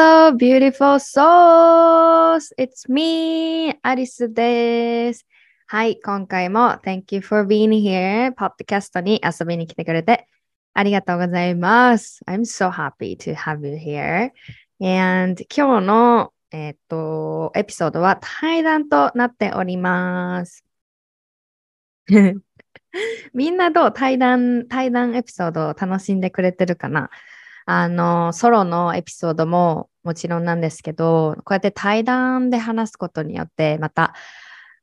Hello, beautiful souls! It's me, アリスです。はい、今回も Thank you for being here ポッドキャストに遊びに来てくれてありがとうございます。I'm so happy to have you here. And 今日の、えっとエピソードは対談となっております。みんなどう対談、対談エピソードを楽しんでくれてるかなあの、ソロのエピソードももちろんなんですけど、こうやって対談で話すことによって、また、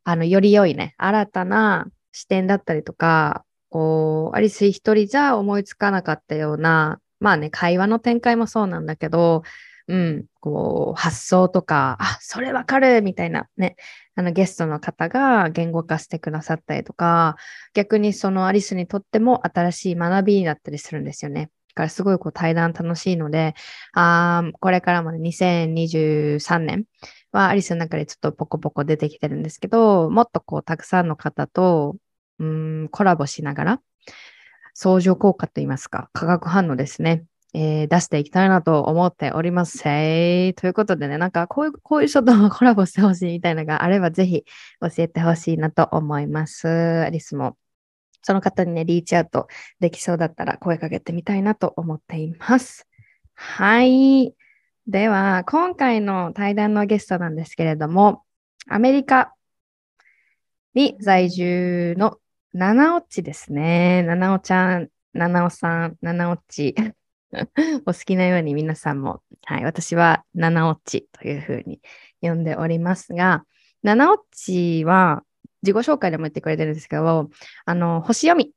あの、より良いね、新たな視点だったりとか、こう、アリス一人じゃ思いつかなかったような、まあね、会話の展開もそうなんだけど、うん、こう、発想とか、あ、それわかるみたいなね、あの、ゲストの方が言語化してくださったりとか、逆にそのアリスにとっても新しい学びになったりするんですよね。からすごいこう対談楽しいので、あこれからも、2023年はアリスの中でちょっとポコポコ出てきてるんですけど、もっとこうたくさんの方と、うん、コラボしながら、相乗効果といいますか、化学反応ですね。えー出していきたいなと思っております。せいということでね、なんかこういう、こういう人と コラボしてほしいみたいなのがあれば、ぜひ教えてほしいなと思います。アリスもその方にね、リーチアウトできそうだったら声かけてみたいなと思っています。はい。では、今回の対談のゲストなんですけれども、アメリカに在住の七尾っちですね。七尾ちゃん、七尾さん、七尾っち。お好きなように皆さんも、はい、私は七尾っちというふうに呼んでおりますが、七尾っちは自己紹介でも言ってくれてるんですけど、あの、星読み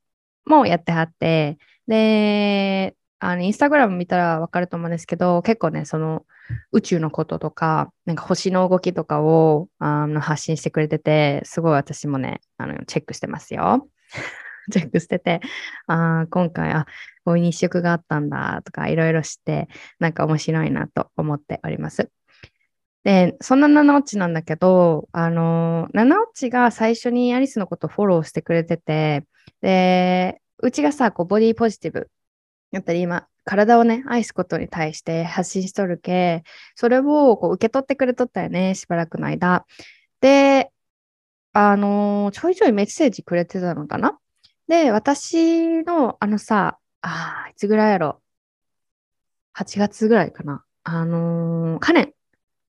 もやってはって、で、あの、インスタグラム見たらわかると思うんですけど、結構ね、その、宇宙のこととか、なんか星の動きとかをあの発信してくれてて、すごい私もね、あの、チェックしてますよ。チェックしてて、あ今回、あ、こういう日食があったんだとか、いろいろ知って、なんか面白いなと思っております。で、そんな七落ちなんだけど、あの、七落ちが最初にアリスのことフォローしてくれてて、で、うちがさ、こう、ボディポジティブだったり、今、体をね、愛すことに対して発信しとるけ、それをこう受け取ってくれとったよね、しばらくの間。で、あのちょいちょいメッセージくれてたのかな？で、私の、あのさ、あーいつぐらいやろ ?8 月ぐらいかな。あのー、カレン、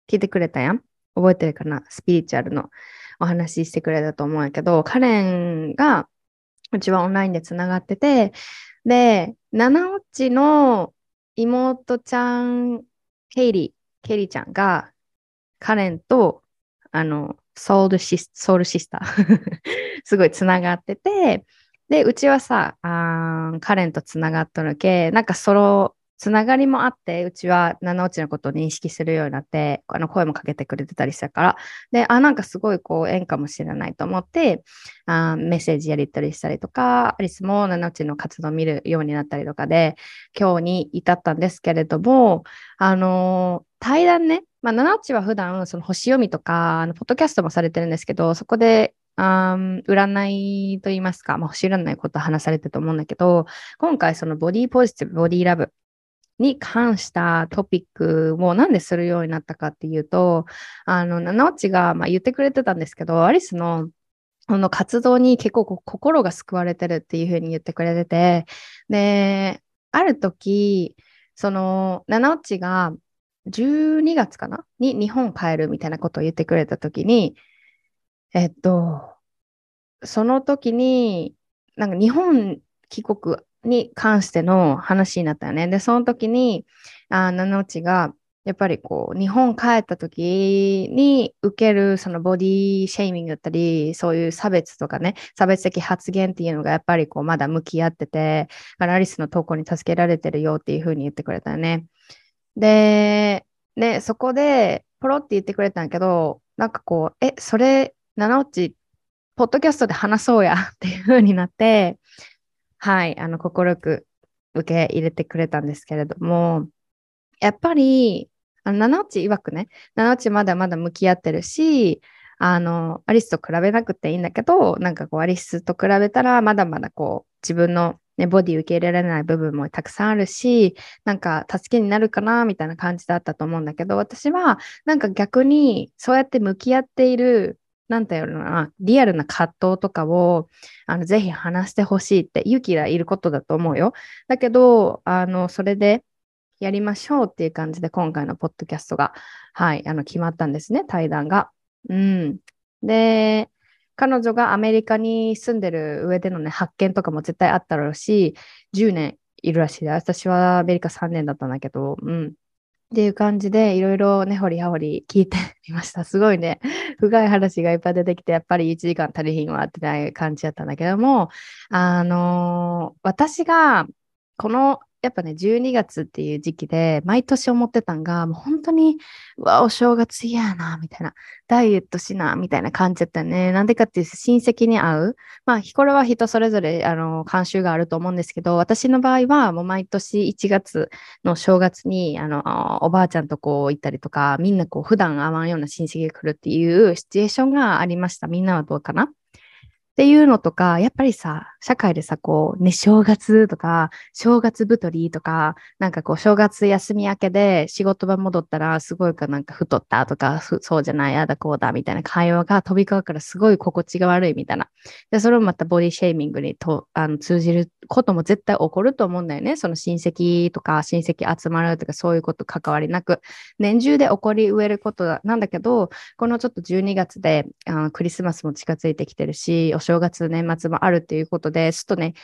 聞いてくれたやん？覚えてるかな？スピリチュアルのお話ししてくれたと思うんやけど、カレンが、うちはオンラインでつながってて、で、七落ちの妹ちゃん、ケイリー、ケイリーちゃんが、カレンと、あの、ソウルシスソウルシスター すごいつながってて、で、うちはさ、あカレンとつながっとるけ、なんかそのつながりもあって、うちは七落ちのことを認識するようになって、あの声もかけてくれてたりしたから、で、あ、なんかすごいこう縁かもしれないと思って、あメッセージやり取りしたりとか、アリスも七落ちの活動を見るようになったりとかで、今日に至ったんですけれども、あのー対談ね、まあ、七落ちは普段その星読みとか、あのポッドキャストもされてるんですけど、そこであ占いと言いますか、まあ、星占いこと話されてると思うんだけど、今回そのボディポジティブ、ボディラブに関したトピックをなんでするようになったかっていうと、あの、七落ちがまあ言ってくれてたんですけど、アリスのこの活動に結構心が救われてるっていうふうに言ってくれてて、で、ある時、その、七落ちが12月かな？に日本帰るみたいなことを言ってくれた時に、えっと、その時に、なんか日本帰国に関しての話になったよね。で、その時に、あ七落が、やっぱりこう、日本帰った時に受けるそのボディシェイミングだったり、そういう差別とかね、差別的発言っていうのがやっぱりこう、まだ向き合ってて、アリスの投稿に助けられてるよっていうふうに言ってくれたよね。で、ね、そこで、ポロって言ってくれたんやけど、なんかこう、え、それ、七落ポッドキャストで話そうやっていう風になって、はい、あの、快く受け入れてくれたんですけれども、やっぱり、あの七落曰くね、七落まだまだ向き合ってるし、あの、アリスと比べなくていいんだけど、なんかこう、アリスと比べたら、まだまだこう、自分のね、ボディ受け入れられない部分もたくさんあるし、なんか助けになるかな、みたいな感じだったと思うんだけど、私は、なんか逆に、そうやって向き合っている、なんていうのかな、リアルな葛藤とかを、あの、ぜひ話してほしいって勇気がいることだと思うよ。だけど、あの、それで、やりましょうっていう感じで今回のポッドキャストが、はい、あの決まったんですね、対談が。うん。で、彼女がアメリカに住んでる上でのね、発見とかも絶対あったろうし、10年いるらしいで、私はアメリカ3年だったんだけど、うん。っていう感じで、いろいろね、掘り葉掘り聞いてみました。すごいね、深い話がいっぱい出てきて、やっぱり1時間足りひんわってない感じやったんだけども、あのー、私が、このやっぱね、12月っていう時期で、毎年思ってたんが、もう本当に、うわ、お正月嫌やな、みたいな、ダイエットしな、みたいな感じだったよね。なんでかっていうと、親戚に会う。まあ、これは人それぞれ、あの、慣習があると思うんですけど、私の場合は、もう毎年1月の正月に、あの、おばあちゃんとこう行ったりとか、みんなこう、普段会わんような親戚が来るっていうシチュエーションがありました。みんなはどうかな？っていうのとか、やっぱりさ、社会でさ、こう、ね、正月とか、正月太りとか、なんかこう、正月休み明けで仕事場戻ったら、すごいかなんか太ったとか、そうじゃない、あだこうだ、みたいな会話が飛び交うからすごい心地が悪いみたいな。で、それもまたボディシェーミングにとあの通じることも絶対起こると思うんだよね。その親戚とか、親戚集まるとか、そういうこと関わりなく、年中で起こり得ることなんだけど、このちょっと12月であクリスマスも近づいてきてるし、正月、年末もあるっていうことで、ちょっとね、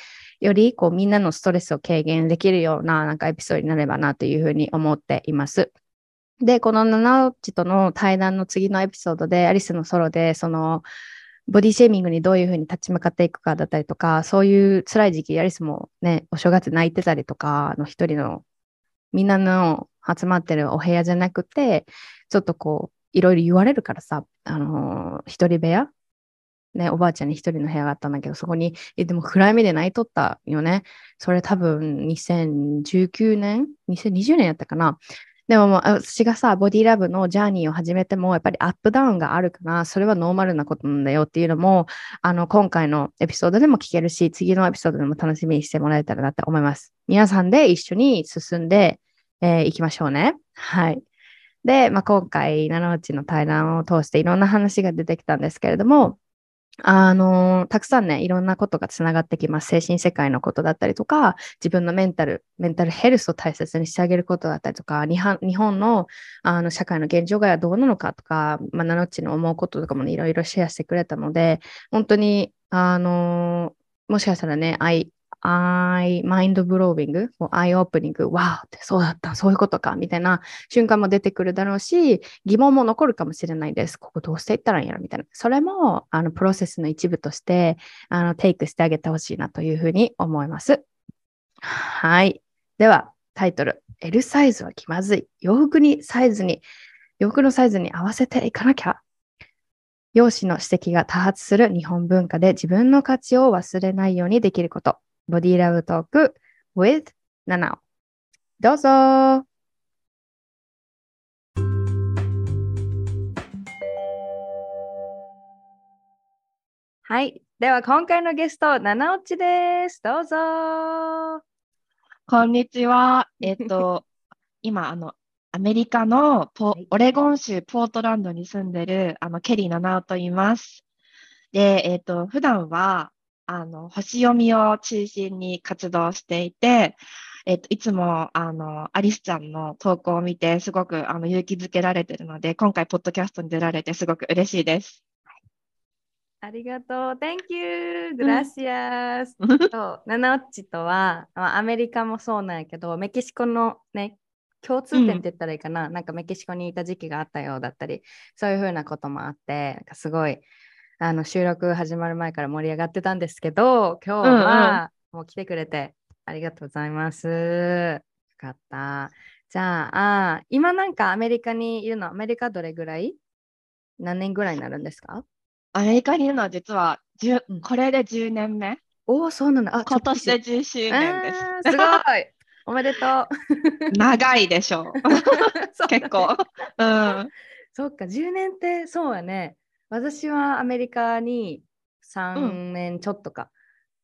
よりこうみんなのストレスを軽減できるようななんかエピソードになればなというふうに思っています。で、この七内との対談の次のエピソードで、アリスのソロで、その、ボディシェーミングにどういうふうに立ち向かっていくかだったりとか、そういう辛い時期、アリスもね、お正月泣いてたりとか、の一人の、みんなの集まってるお部屋じゃなくて、ちょっとこう、いろいろ言われるからさ、あのー、一人部屋ね、おばあちゃんに一人の部屋があったんだけど、そこに、え、でも暗闇で泣いとったよね。それ多分2019年 ?2020 年やったかな。でも私がさ、ボディラブのジャーニーを始めても、やっぱりアップダウンがあるから、それはノーマルなことなんだよっていうのも、あの、今回のエピソードでも聞けるし、次のエピソードでも楽しみにしてもらえたらなって思います。皆さんで一緒に進んでい、えー、きましょうね。はい。で、まあ、今回、七内の対談を通していろんな話が出てきたんですけれども、あの、たくさんね、いろんなことがつながってきます。精神世界のことだったりとか、自分のメンタル、メンタルヘルスを大切にしてあげることだったりとか、日本のあの社会の現状がどうなのかとか、まあ、ナノッチの思うこととかもね、いろいろシェアしてくれたので、本当に、あの、もしかしたらね、愛、アイ、マインドブロービング、アイオープニング、わーってそうだった、そういうことか、みたいな瞬間も出てくるだろうし、疑問も残るかもしれないです。ここどうしていったらいいんやろみたいな。それも、あの、プロセスの一部として、あの、テイクしてあげてほしいなというふうに思います。はい。では、タイトル、L サイズは気まずい。洋服にサイズに、洋服のサイズに合わせていかなきゃ。容姿の指摘が多発する日本文化で自分の価値を忘れないようにできること。ボディラブトーク with ナナオ。どうぞはい。では、今回のゲスト、ナナオチです。どうぞこんにちは。えっと、今、あの、アメリカのポ、はい、オレゴン州ポートランドに住んでるあのケリー・ナナオと言います。で、えっ、と、普段はあの、星読みを中心に活動していて、えっと、いつも、あの、アリスちゃんの投稿を見て、すごく、あの、勇気づけられているので、今回、ポッドキャストに出られて、すごく嬉しいです。ありがとう。Thank you! グラシアス。と、ナナッチとは、まあ、アメリカもそうなんやけど、メキシコのね、共通点って言ったらいいかな、うん、なんかメキシコにいた時期があったようだったり、そういうふうなこともあって、なんかすごい、あの収録始まる前から盛り上がってたんですけど、今日はもう来てくれてありがとうございます。よかった。じゃああ、今なんかアメリカにいるの、アメリカどれぐらい？何年ぐらいになるんですか？アメリカにいるのは実は10、うんこれで10年目。おお、そうなんだ。あ、今年でちょっ10周と年です。すごい。おめでとう。長いでしょう 結構。うん。そっか、10年ってそうやね。私はアメリカに3年ちょっとか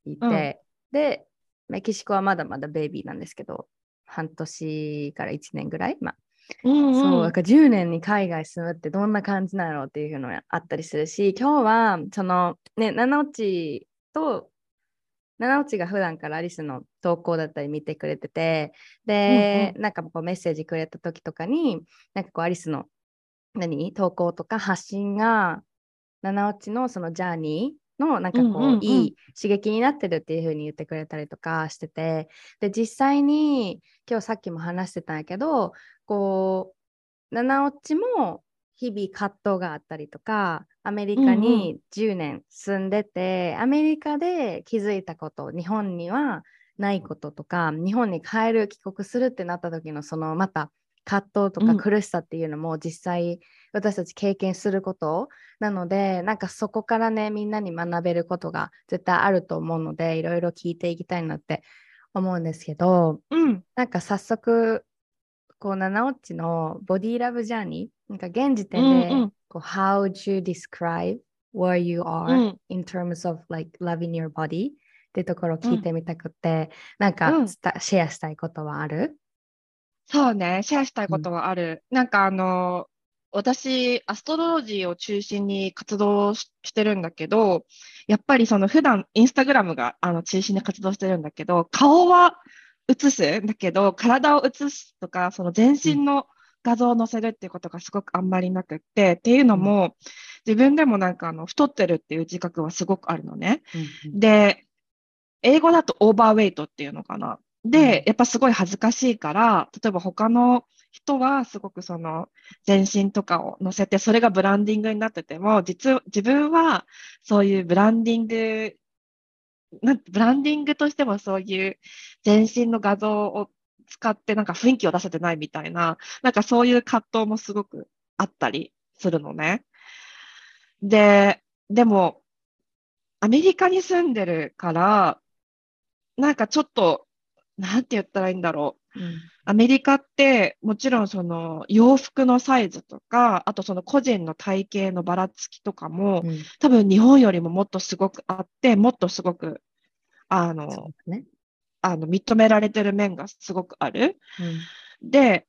いて、うん。で、メキシコはまだまだベイビーなんですけど、半年から1年ぐらい、まあうんそう、うんだから10年に海外住むってどんな感じなのっていうのがあったりするし、今日はそのね、七落と、七落が普段からアリスの投稿だったり見てくれてて、で、なんかこうメッセージくれた時とかに、なんかこうアリスの何？投稿とか発信が、七落のそのジャーニーのなんかこう、うんうん。うんいい刺激になってるっていう風に言ってくれたりとかしてて、で、実際に今日さっきも話してたんやけど、こう、七落ちも日々葛藤があったりとか、アメリカに10年住んでて、アメリカで気づいたこと、日本にはないこととか、日本に帰る、帰国するってなった時のそのまた葛藤とかうん。苦しさっていうのも実際私たち経験することなので、なんかそこからね、みんなに学べることが絶対あると思うので、いろいろ聞いていきたいなって思うんですけど、うん。なんか早速、こう、七落ちのボディラブジャーニー、なんか現時点で、うんうんこう How would you describe where you う are ん in terms of like loving your body? ってところを聞いてみたくて、なんかうんシェアしたいことはある？そうね、シェアしたいことはある。なんかあの、私、アストロロジーを中心に活動ししてるんだけど、やっぱりその普段インスタグラムがあの中心で活動してるんだけど、顔は映すんだけど、体を映すとか、その全身の画像を載せるっていうことがすごくあんまりなくって、っていうのも、自分でもなんかあの太ってるっていう自覚はすごくあるのね。で、英語だとオーバーウェイトっていうのかな。で、やっぱすごい恥ずかしいから、例えば他の人はすごくその全身とかを載せて、それがブランディングになってても、実は自分はそういうブランディング、なブランディングとしてもそういう全身の画像を使ってなんか雰囲気を出せてないみたいな、なんかそういう葛藤もすごくあったりするのね。で、でも、アメリカに住んでるから、なんかちょっと、なんて言ったらいいんだろう。うん。アメリカって、もちろんその洋服のサイズとか、あとその個人の体型のばらつきとかも、うん。多分日本よりももっとすごくあって、もっとすごく、あの、だね。あの認められてる面がすごくある。うん。で、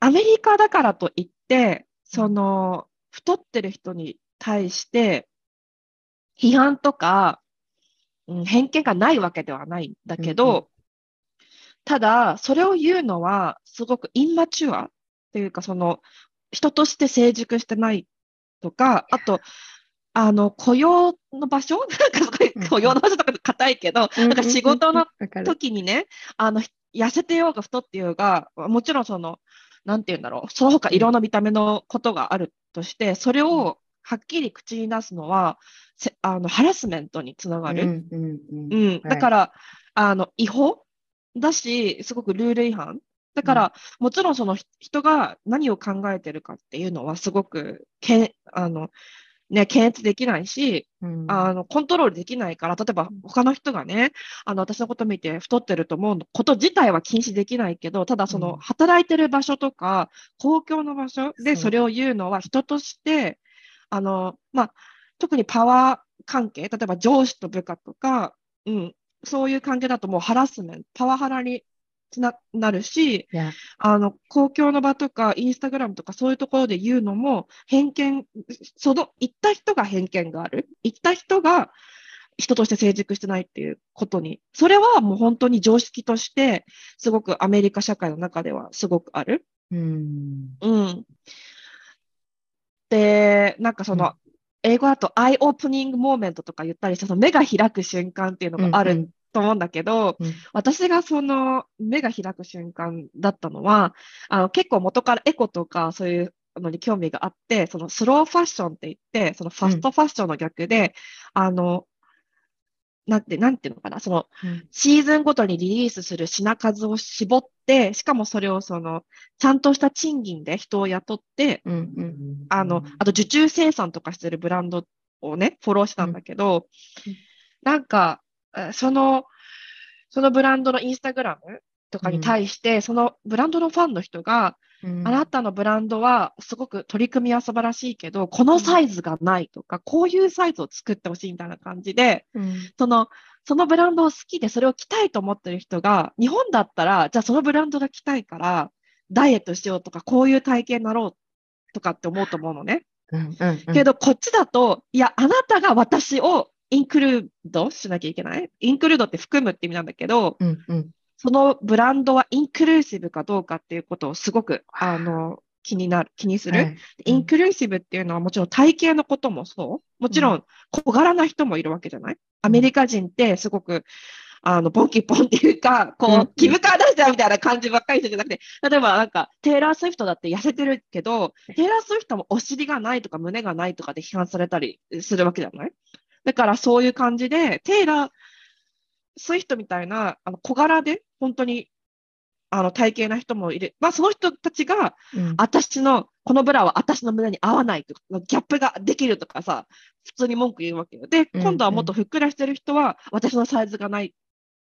アメリカだからといって、その、太ってる人に対して、批判とか、うん偏見がないわけではないんだけど、ただ、それを言うのは、すごくインマチュアっていうか、その、人として成熟してないとか、あと、あの、雇用の場所？雇用の場所とか硬いけど、なんか仕事の時にね、あの、ひ痩せてようが太ってようが、もちろんその、なんて言うんだろう、その他いろんな見た目のことがあるとして、それをはっきり口に出すのは、せあの、ハラスメントにつながる。うん。うん。うん。うん、だから、あの、違法だし、すごくルール違反。だから、もちろんそのひ人が何を考えてるかっていうのはすごくけん、あの、ね、検閲できないし、うん。あの、コントロールできないから、例えば他の人がね、あの、私のこと見て太ってると思うこと自体は禁止できないけど、ただそうん。の、働いてる場所とか、公共の場所でそれを言うのは人として、あの、まあ、特にパワー関係、例えば上司と部下とか、うん、そういう関係だともうハラスメント、パワハラにななるし、あの、公共の場とか、インスタグラムとかそういうところで言うのも、偏見、その、言った人が偏見がある。言った人が人として成熟してないっていうことに。それはもう本当に常識として、すごくアメリカ社会の中ではすごくある。うんうん。で、なんかその、英語だとアイオープニングモーメントとか言ったりして、その目が開く瞬間っていうのがあると思うんだけど、うん。私がその目が開く瞬間だったのは、あの結構元からエコとかそういうのに興味があって、そのスローファッションって言って、そのファストファッションの逆で、あの、なんて、なんていうのかな、その、うん。シーズンごとにリリースする品数を絞って、しかもそれをその、ちゃんとした賃金で人を雇って、うんうんあの、あと受注生産とかしてるブランドをね、フォローしたんだけど、うん。なんか、えその、そのブランドのインスタグラムとかに対して、そのブランドのファンの人が、うん。あなたのブランドはすごく取り組みは素晴らしいけど、このサイズがないとか、こういうサイズを作ってほしいみたいな感じで、うん。その、そのブランドを好きでそれを着たいと思ってる人が、日本だったら、じゃあそのブランドが着たいから、ダイエットしようとか、こういう体型になろうとかって思うと思うのね。うんうんうん。けど、こっちだと、いや、あなたが私をインクルードしなきゃいけない？インクルードって含むって意味なんだけど、うんうんそのブランドはインクルーシブかどうかっていうことをすごく、あ。の、気になる、気にする。はい。インクルーシブっていうのはもちろん体型のこともそう。もちろん小柄な人もいるわけじゃない？アメリカ人ってすごく、あの、ボンキポンっていうか、こうん。う、気分から出しちゃうみたいな感じばっかり人じゃなくて、例えばなんか、テイラー・スウィフトだって痩せてるけど、テイラー・スウィフトもお尻がないとか胸がないとかで批判されたりするわけじゃない？だからそういう感じで、テイラー・スウィフトみたいな、あの、小柄で、本当に、あの、体型な人もいる。まあ、その人たちが、うん私の、このブラは私の胸に合わないとか、ギャップができるとかさ、普通に文句言うわけよ。で、うん今度はもっとふっくらしてる人は、私のサイズがないっ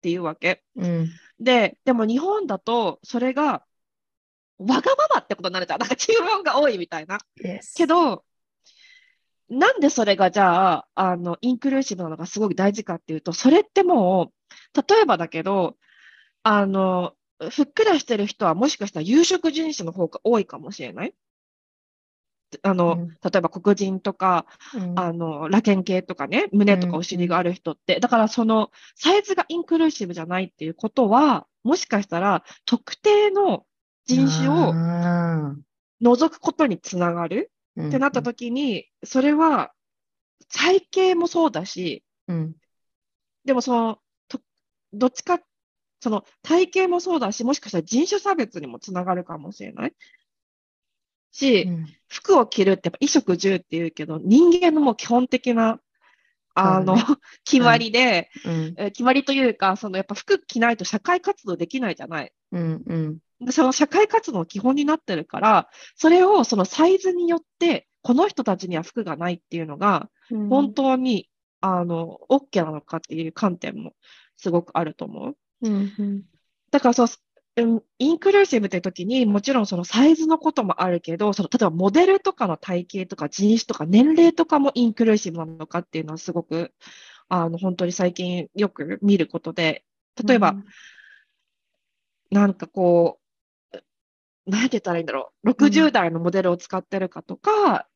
ていうわけ。うんで、でも日本だと、それが、わがままってことになるじゃん。なんか注文が多いみたいな。けど、なんでそれがじゃあ、あの、インクルーシブなのがすごく大事かっていうと、それってもう、例えばだけど、あの、ふっくらしてる人はもしかしたら有色人種の方が多いかもしれない。あの、うん。例えば黒人とか、うん。あの、ラケン系とかね、胸とかうんお尻がある人って、だからそのサイズがインクルーシブじゃないっていうことは、もしかしたら特定の人種をあ除くことにつながる。ーってなった時に、それは体型もそうだし、うん。でもその、とどっちか、その体型もそうだし、もしかしたら人種差別にもつながるかもしれない？し、うん。服を着るってやっぱ衣食住っていうけど、人間のもう基本的な、あの、そ 決まりで、うん。えー決まりというか、そのやっぱ服着ないと社会活動できないじゃない？うんうん。でその社会活動の基本になってるから、それをそのサイズによって、この人たちには服がないっていうのが、うん。本当に、あの、OK なのかっていう観点もすごくあると思う。うんうん。だからそう、うんインクルーシブって時にもちろんそのサイズのこともあるけど、その例えばモデルとかの体型とか人種とか年齢とかもインクルーシブなのかっていうのはすごく、あの、本当に最近よく見ることで、例えば、なんかこう、なんて言ったらいいんだろう、60代のモデルを使ってるかとか、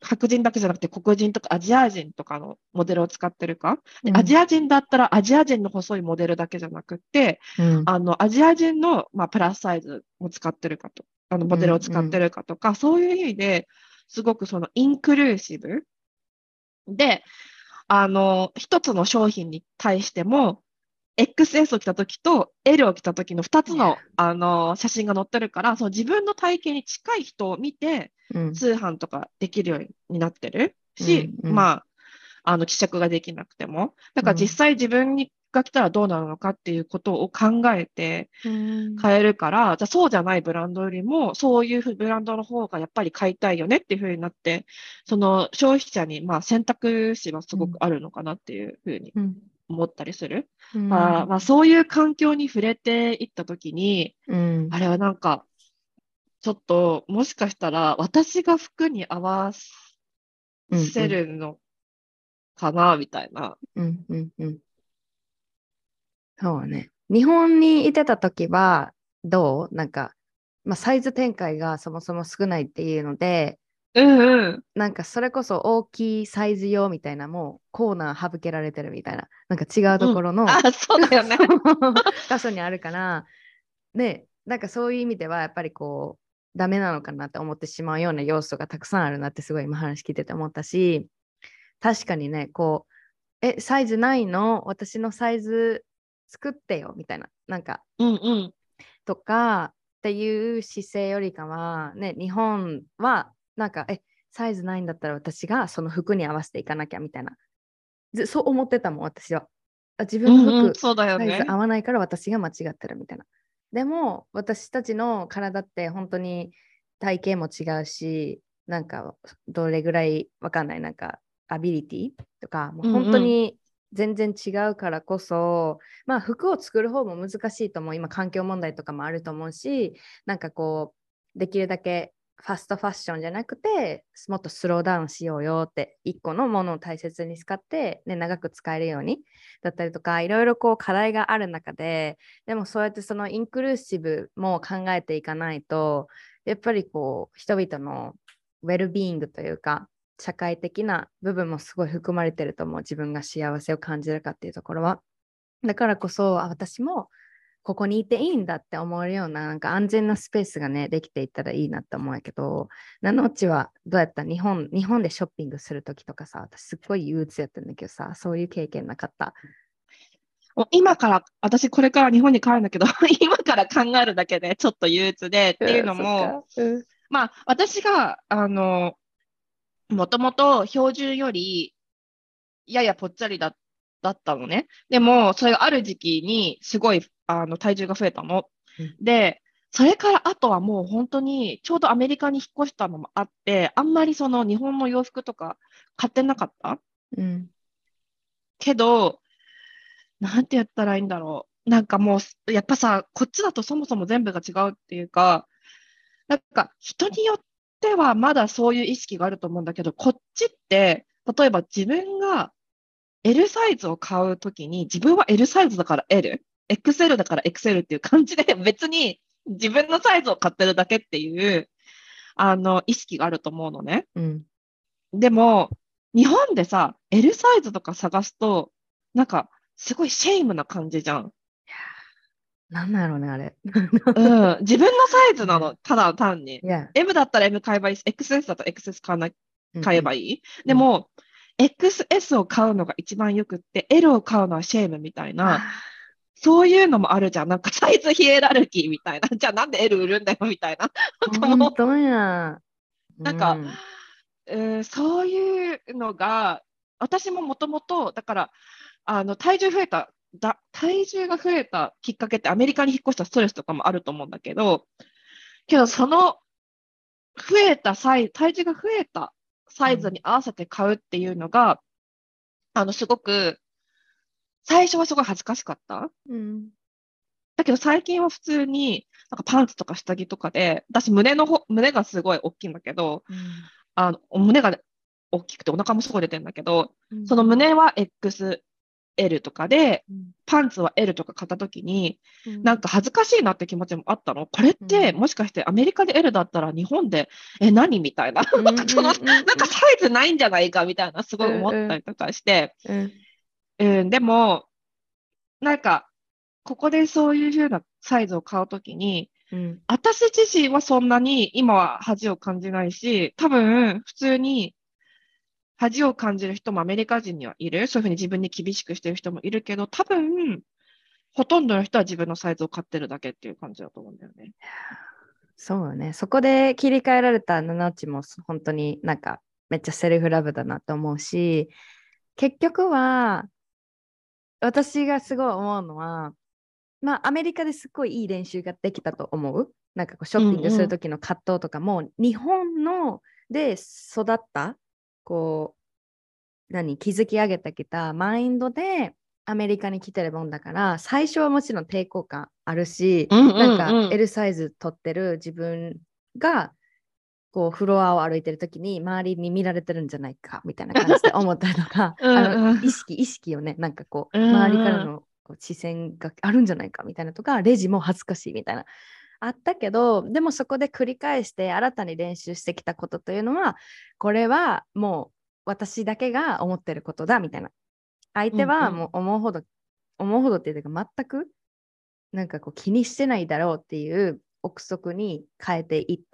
白人だけじゃなくて黒人とかアジア人とかのモデルを使ってるか、でうん。アジア人だったらアジア人の細いモデルだけじゃなくて、うん。あの、アジア人の、まあ、プラスサイズを使ってるかと、あの、モデルを使ってるかとか、そういう意味ですごくそのインクルーシブで、あの、一つの商品に対しても、XS を着た時と L を着た時の2つの、あの、写真が載ってるから、その自分の体型に近い人を見て、うん。通販とかできるようになってるし、うんうん。まあ、あの、希釈ができなくても。だから実際自分にが来たらどうなるのかっていうことを考えてうん。買えるから、じゃあそうじゃないブランドよりも、そういうブランドの方がやっぱり買いたいよねっていうふうになって、その消費者にまあ選択肢はすごくあるのかなっていうふうにうん思ったりする？うんまあ、まあそういう環境に触れていったときに、うんあれはなんか、ちょっと、もしかしたら、私が服に合わせるのかな、みたいな。うんうんうんそうね。日本にいてた時はどう？なんか、まあ、サイズ展開がそもそも少ないっていうので、うんうん。なんかそれこそ大きいサイズ用みたいなもうコーナー省けられてるみたいな、なんか違うところの、あ、そうだよね。箇所にあるから、で、なんかそういう意味ではやっぱりこう、ダメなのかなって思ってしまうような要素がたくさんあるなってすごい今話聞いてて思ったし、確かにね、こう、え、サイズないの私のサイズ作ってよみたいな、なんか、うんうん。とかっていう姿勢よりかは、ね、日本はなんか、え、サイズないんだったら私がその服に合わせていかなきゃみたいな。ずそう思ってたもん、私は。あ自分の服、うんうん、そうだよねサイズ。合わないから私が間違ってるみたいな。でも私たちの体って本当に体型も違うし、なんかどれぐらいわかんない、なんかアビリティとか、もう本当に全然違うからこそ、まあ服を作る方も難しいと思う。今環境問題とかもあると思うし、なんかこう、できるだけファストファッションじゃなくて、もっとスローダウンしようよって、一個のものを大切に使って、ね、長く使えるようにだったりとか、いろいろこう課題がある中で、でもそうやってそのインクルーシブも考えていかないと、やっぱりこう、人々のウェルビーイングというか、社会的な部分もすごい含まれてると思う。自分が幸せを感じるかっていうところは。だからこそ、私もここにいていいんだって思えるような、なんか安全なスペースがね、できていったらいいなって思うんやけど、ナノッチはどうやった日本日本でショッピングするときとかさ、私すっごい憂鬱やったんだけどさ、そういう経験なかった？今から、私これから日本に帰るんだけど、今から考えるだけでちょっと憂鬱でっていうのも、うん、そっかまあ私が、あの、もともと標準よりややぽっちゃりだだったのね。でも、それがある時期にすごいあの体重が増えたの。うんで、それからあとはもう本当にちょうどアメリカに引っ越したのもあって、あんまりその日本の洋服とか買ってなかったうんけど、なんて言ったらいいんだろう。なんかもう、やっぱさ、こっちだとそもそも全部が違うっていうか、なんか人によってはまだそういう意識があると思うんだけど、こっちって、例えば自分が L サイズを買うときに、自分は L サイズだから L、XL だから XL っていう感じで、別に自分のサイズを買ってるだけっていう、あの、意識があると思うのね。うんでも、日本でさ、L サイズとか探すと、なんか、すごい shame な感じじゃん。なんだろうね、あれ。うん。自分のサイズなの、ただ単に。M だったら M 買えばいいし、XS だったら XS 買わな買えばいい？い。でも、XS を買うのが一番よくって、L を買うのはシェイムみたいな、そういうのもあるじゃん。なんかサイズヒエラルキーみたいな。じゃあなんで L 売るんだよみたいな。本当や。なんかうんうん、そういうのが、私ももともと、だから、あの、体重増えた、だ、体重が増えたきっかけってアメリカに引っ越したストレスとかもあると思うんだけど、けどその、増えたサイズ、体重が増えたサイズに合わせて買うっていうのが、あの、すごく、最初はすごい恥ずかしかった？うん。だけど最近は普通に、なんかパンツとか下着とかで、私胸のほ、胸がすごい大きいんだけど、あの、胸が大きくてお腹もすごい出てるんだけど、うん。その胸は XL とかで、うん。パンツは L とか買った時に、うん。なんか恥ずかしいなって気持ちもあったの。これって、うん。もしかしてアメリカで L だったら日本で、え、何みたいな。うんなんかその、うんうん。なんかサイズないんじゃないかみたいな、すごい思ったりとかして、うんうん、でも、なんか、ここでそういう風なサイズを買うときに、うん私自身はそんなに今は恥を感じないし、多分普通に恥を感じる人もアメリカ人にはいる。そういうふうに自分に厳しくしてる人もいるけど、多分ほとんどの人は自分のサイズを買ってるだけっていう感じだと思うんだよね。そうよね。そこで切り替えられた七内も本当になんかめっちゃセルフラブだなと思うし、結局は私がすごい思うのは、まあアメリカですっごいいい練習ができたと思う。なんかこうショッピングする時の葛藤とかも、日本ので育ったこう何築き上げてきたマインドでアメリカに来てるもんだから最初はもちろん抵抗感あるし、うんうんうんなんか L サイズ取ってる自分がこうフロアを歩いてる時に周りに見られてるんじゃないかみたいな感じで 思ったりとかうんうん。あの意識意識をねなんかこう周りからのこう視線があるんじゃないかみたいなとかレジも恥ずかしいみたいなあったけどでもそこで繰り返して新たに練習してきたことというのはこれはもう私だけが思ってることだみたいな。相手はうんうん。もう思うほど、思うほどっていうか全くなんかこう気にしてないだろうっていう憶測に変えていった。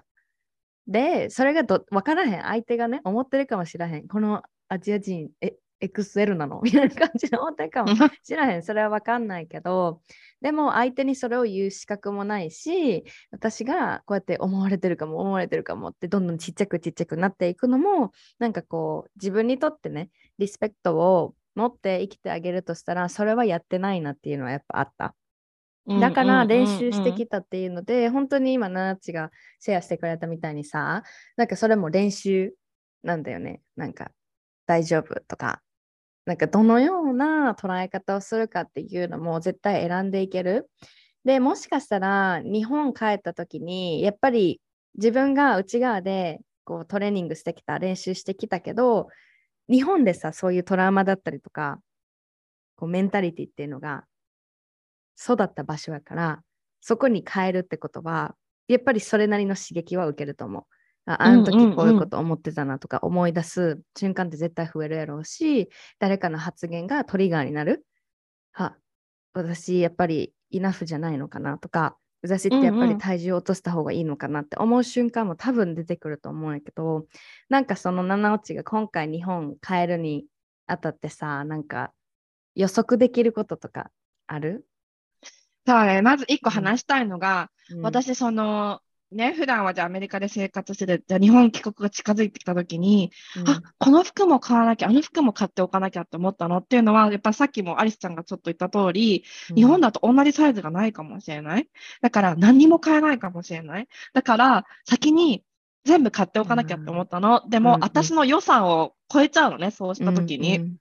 で、それがど分からへん。相手がね、思ってるかもしれへん。このアジア人、え、XL なの？みたいな感じで思ってるかもしれへん。それは分かんないけど、でも相手にそれを言う資格もないし、私がこうやって思われてるかも思われてるかもってどんどんちっちゃくちっちゃくなっていくのも、なんかこう自分にとってね、リスペクトを持って生きてあげるとしたら、それはやってないなっていうのはやっぱあった。だから練習してきたっていうので、本当に今、ナナチがシェアしてくれたみたいにさ、なんかそれも練習なんだよね。なんか大丈夫とか、なんかどのような捉え方をするかっていうのも絶対選んでいける。でもしかしたら日本帰った時にやっぱり自分が内側でこうトレーニングしてきた練習してきたけど日本でさそういうトラウマだったりとかこうメンタリティっていうのが育った場所やからそこに変えるってことはやっぱりそれなりの刺激は受けると思う。ああの時こういうこと思ってたなとか思い出す瞬間って絶対増えるやろうし、誰かの発言がトリガーになる。あ、私やっぱりイナフじゃないのかなとか、私ってやっぱり体重を落とした方がいいのかなって思う瞬間も多分出てくると思うんやけど、なんかその七落ちが今回日本帰るにあたってさ、なんか予測できることとかある？そうね、まず一個話したいのが、うん、私そのね、普段はじゃあアメリカで生活してて、じゃあ日本帰国が近づいてきたときに、うん、あ、この服も買わなきゃ、あの服も買っておかなきゃって思ったのっていうのは、やっぱさっきもアリスちゃんがちょっと言った通り、うん、日本だと同じサイズがないかもしれない。だから何にも買えないかもしれない。だから先に全部買っておかなきゃって思ったの。うん、でも、私の予算を超えちゃうのね、そうしたときに。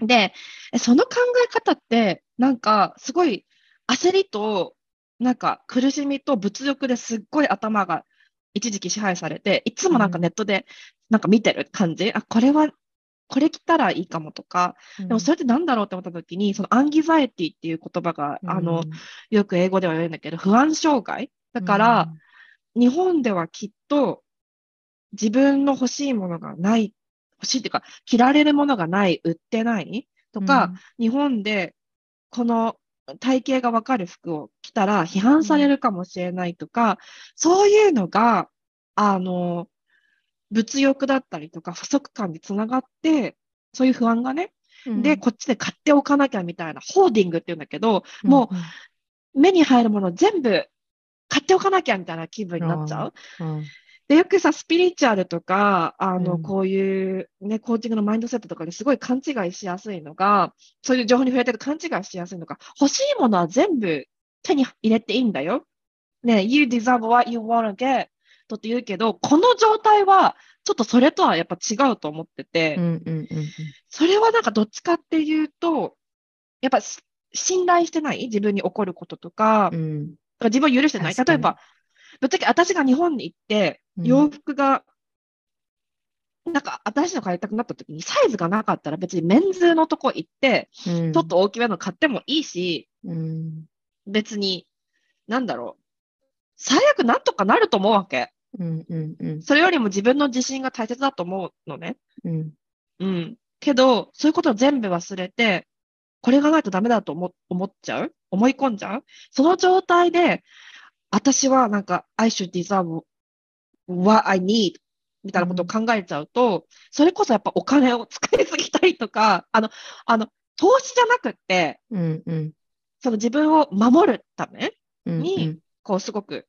で、その考え方って、なんかすごい焦りとなんか苦しみと物欲ですっごい頭が一時期支配されて、いつもなんかネットでなんか見てる感じ、うん、あ、これは、これ着たらいいかもとか、うん、でもそれって何だろうって思った時に、そのアンギザエティっていう言葉が、うん、あの、よく英語では言うんだけど、不安障害。だから、日本ではきっと自分の欲しいものがない、欲しいっていうか、着られるものがない、売ってないとか、日本でこの体型がわかる服を着たら批判されるかもしれないとか、うん、そういうのが、あの、物欲だったりとか不足感につながって、そういう不安がね、うん、で、こっちで買っておかなきゃみたいな、ホーディングって言うんだけど、もう、目に入るもの全部買っておかなきゃみたいな気分になっちゃう。うんで、よくさ、スピリチュアルとか、あの、うん、こういうね、コーチングのマインドセットとかですごい勘違いしやすいのが、そういう情報に触れてる勘違いしやすいのが、欲しいものは全部手に入れていいんだよ。ね、you deserve what you wanna get とって言うけど、この状態は、ちょっとそれとはやっぱ違うと思ってて、うんうんうんうん、それはなんかどっちかっていうと、やっぱ信頼してない？自分に起こることとか、うん、自分を許してない？例えば、ぶっちゃけ私が日本に行って、洋服が、うん、なんか新しいの買いたくなった時に、サイズがなかったら別にメンズのとこ行って、うん、ちょっと大きめの買ってもいいし、うん、別に、なんだろう、最悪なんとかなると思うわけ。うんうんうん、それよりも自分の自信が大切だと思うのね。うん。うん。けど、そういうことを全部忘れて、これがないとダメだと思思っちゃう？思い込んじゃう？その状態で、私はなんか、I should deserve what I need みたいなことを考えちゃうと、うん、それこそやっぱお金を使いすぎたりとか、あの、あの、投資じゃなくって、うんうん、その自分を守るために、うんうん、こうすごく、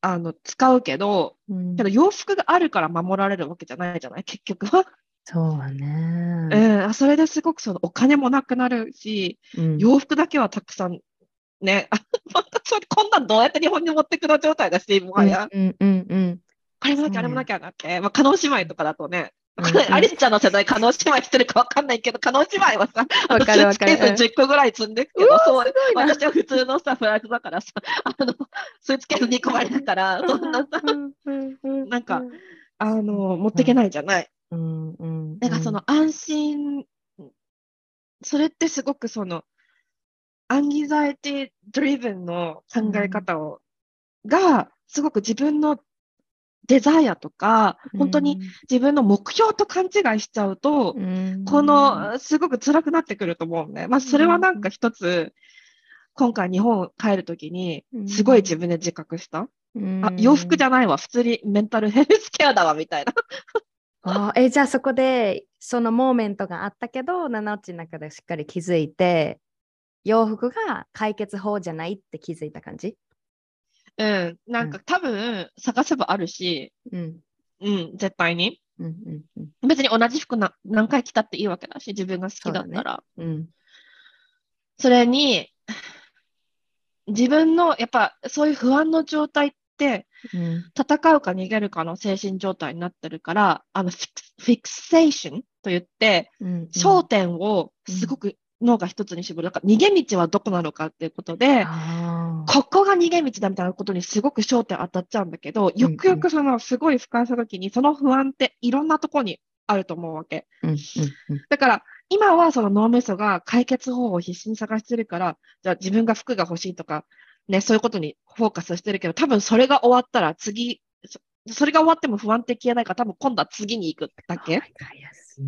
あの、使うけど、うん、けど洋服があるから守られるわけじゃないじゃない？結局は。そうだね。うん、それですごくそのお金もなくなるし、うん、洋服だけはたくさんね、それこんなんどうやって日本に持ってくの状態だし、もはや。うんうんうん、あれもなきゃ、あれもなきゃなって、まあ、加納姉妹とかだとね、アリスちゃんの世代、加納姉妹してるかわかんないけど、加納姉妹はさ、スーツケース10個ぐらい積んでくけど、そう、私は普通のさ、フライトだからさ、あの、スーツケース2個割りだから、そんなさ、なんか、あの、持っていけないじゃない。うんうん、なんかその安心、それってすごくその、 anxiety driven の考え方を、うん、が、すごく自分の desire とか、本当に自分の目標と勘違いしちゃうと、うん、この、すごく辛くなってくると思うね。まあ、それはなんか一つ、今回日本帰るときに、すごい自分で自覚した。うん、あ、洋服じゃないわ。普通にメンタルヘルスケアだわ、みたいな。あえじゃあそこでそのモーメントがあったけど、七内の中でしっかり気づいて、洋服が解決法じゃないって気づいた感じ？うん。なんか、多分、探せばあるし、うん。うん、絶対に。うんうんうん。別に同じ服な何回着たっていいわけだし、自分が好きだったら。うん。それに、自分の、やっぱそういう不安の状態って、うん。戦うか逃げるかの精神状態になってるから、あのフィクセーションと言って、うん。焦点をすごく脳が一つに絞る。だから逃げ道はどこなのかっていうことで。ここが逃げ道だみたいなことにすごく焦点当たっちゃうんだけど、よくよくそのすごい俯瞰したときに、その不安っていろんなところにあると思うわけ。だから、今はその脳みそが解決方法を必死に探してるから、じゃあ自分が服が欲しいとか、ね、そういうことにフォーカスしてるけど、多分それが終わったら次、そそれが終わっても不安って消えないから、多分今度は次に行くだけ。わかりやすい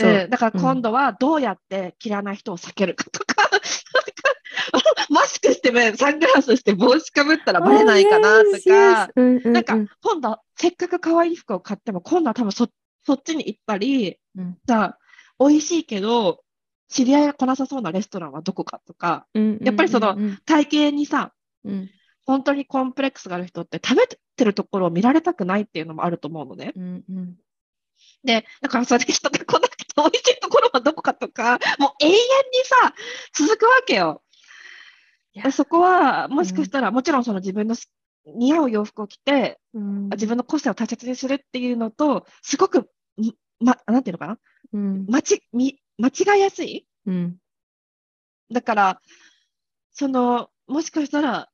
そう。うんだから今度はどうやって嫌いな人を避けるかとか、マスクして、サングラスして帽子かぶったらバレないかなとか、ななんか今度せっかく可愛い服を買っても今度は多分そそっちに行ったり、うん。さ美味しいけど知り合いが来なさそうなレストランはどこかとか、やっぱりそのうん体型にさ、うん。本当にコンプレックスがある人って食べてるところを見られたくないっていうのもあると思うのね。うんうんで、だからそれで人が来なくて美味しいところはどこかとか、もう永遠にさ、続くわけよ。いや。そこは、もしかしたら、もちろんその自分のす似合う洋服を着て、うん。自分の個性を大切にするっていうのと、すごく、んま、なんていうのかな？うん。間ちみ間違いやすい。うん。だから、その、もしかしたら、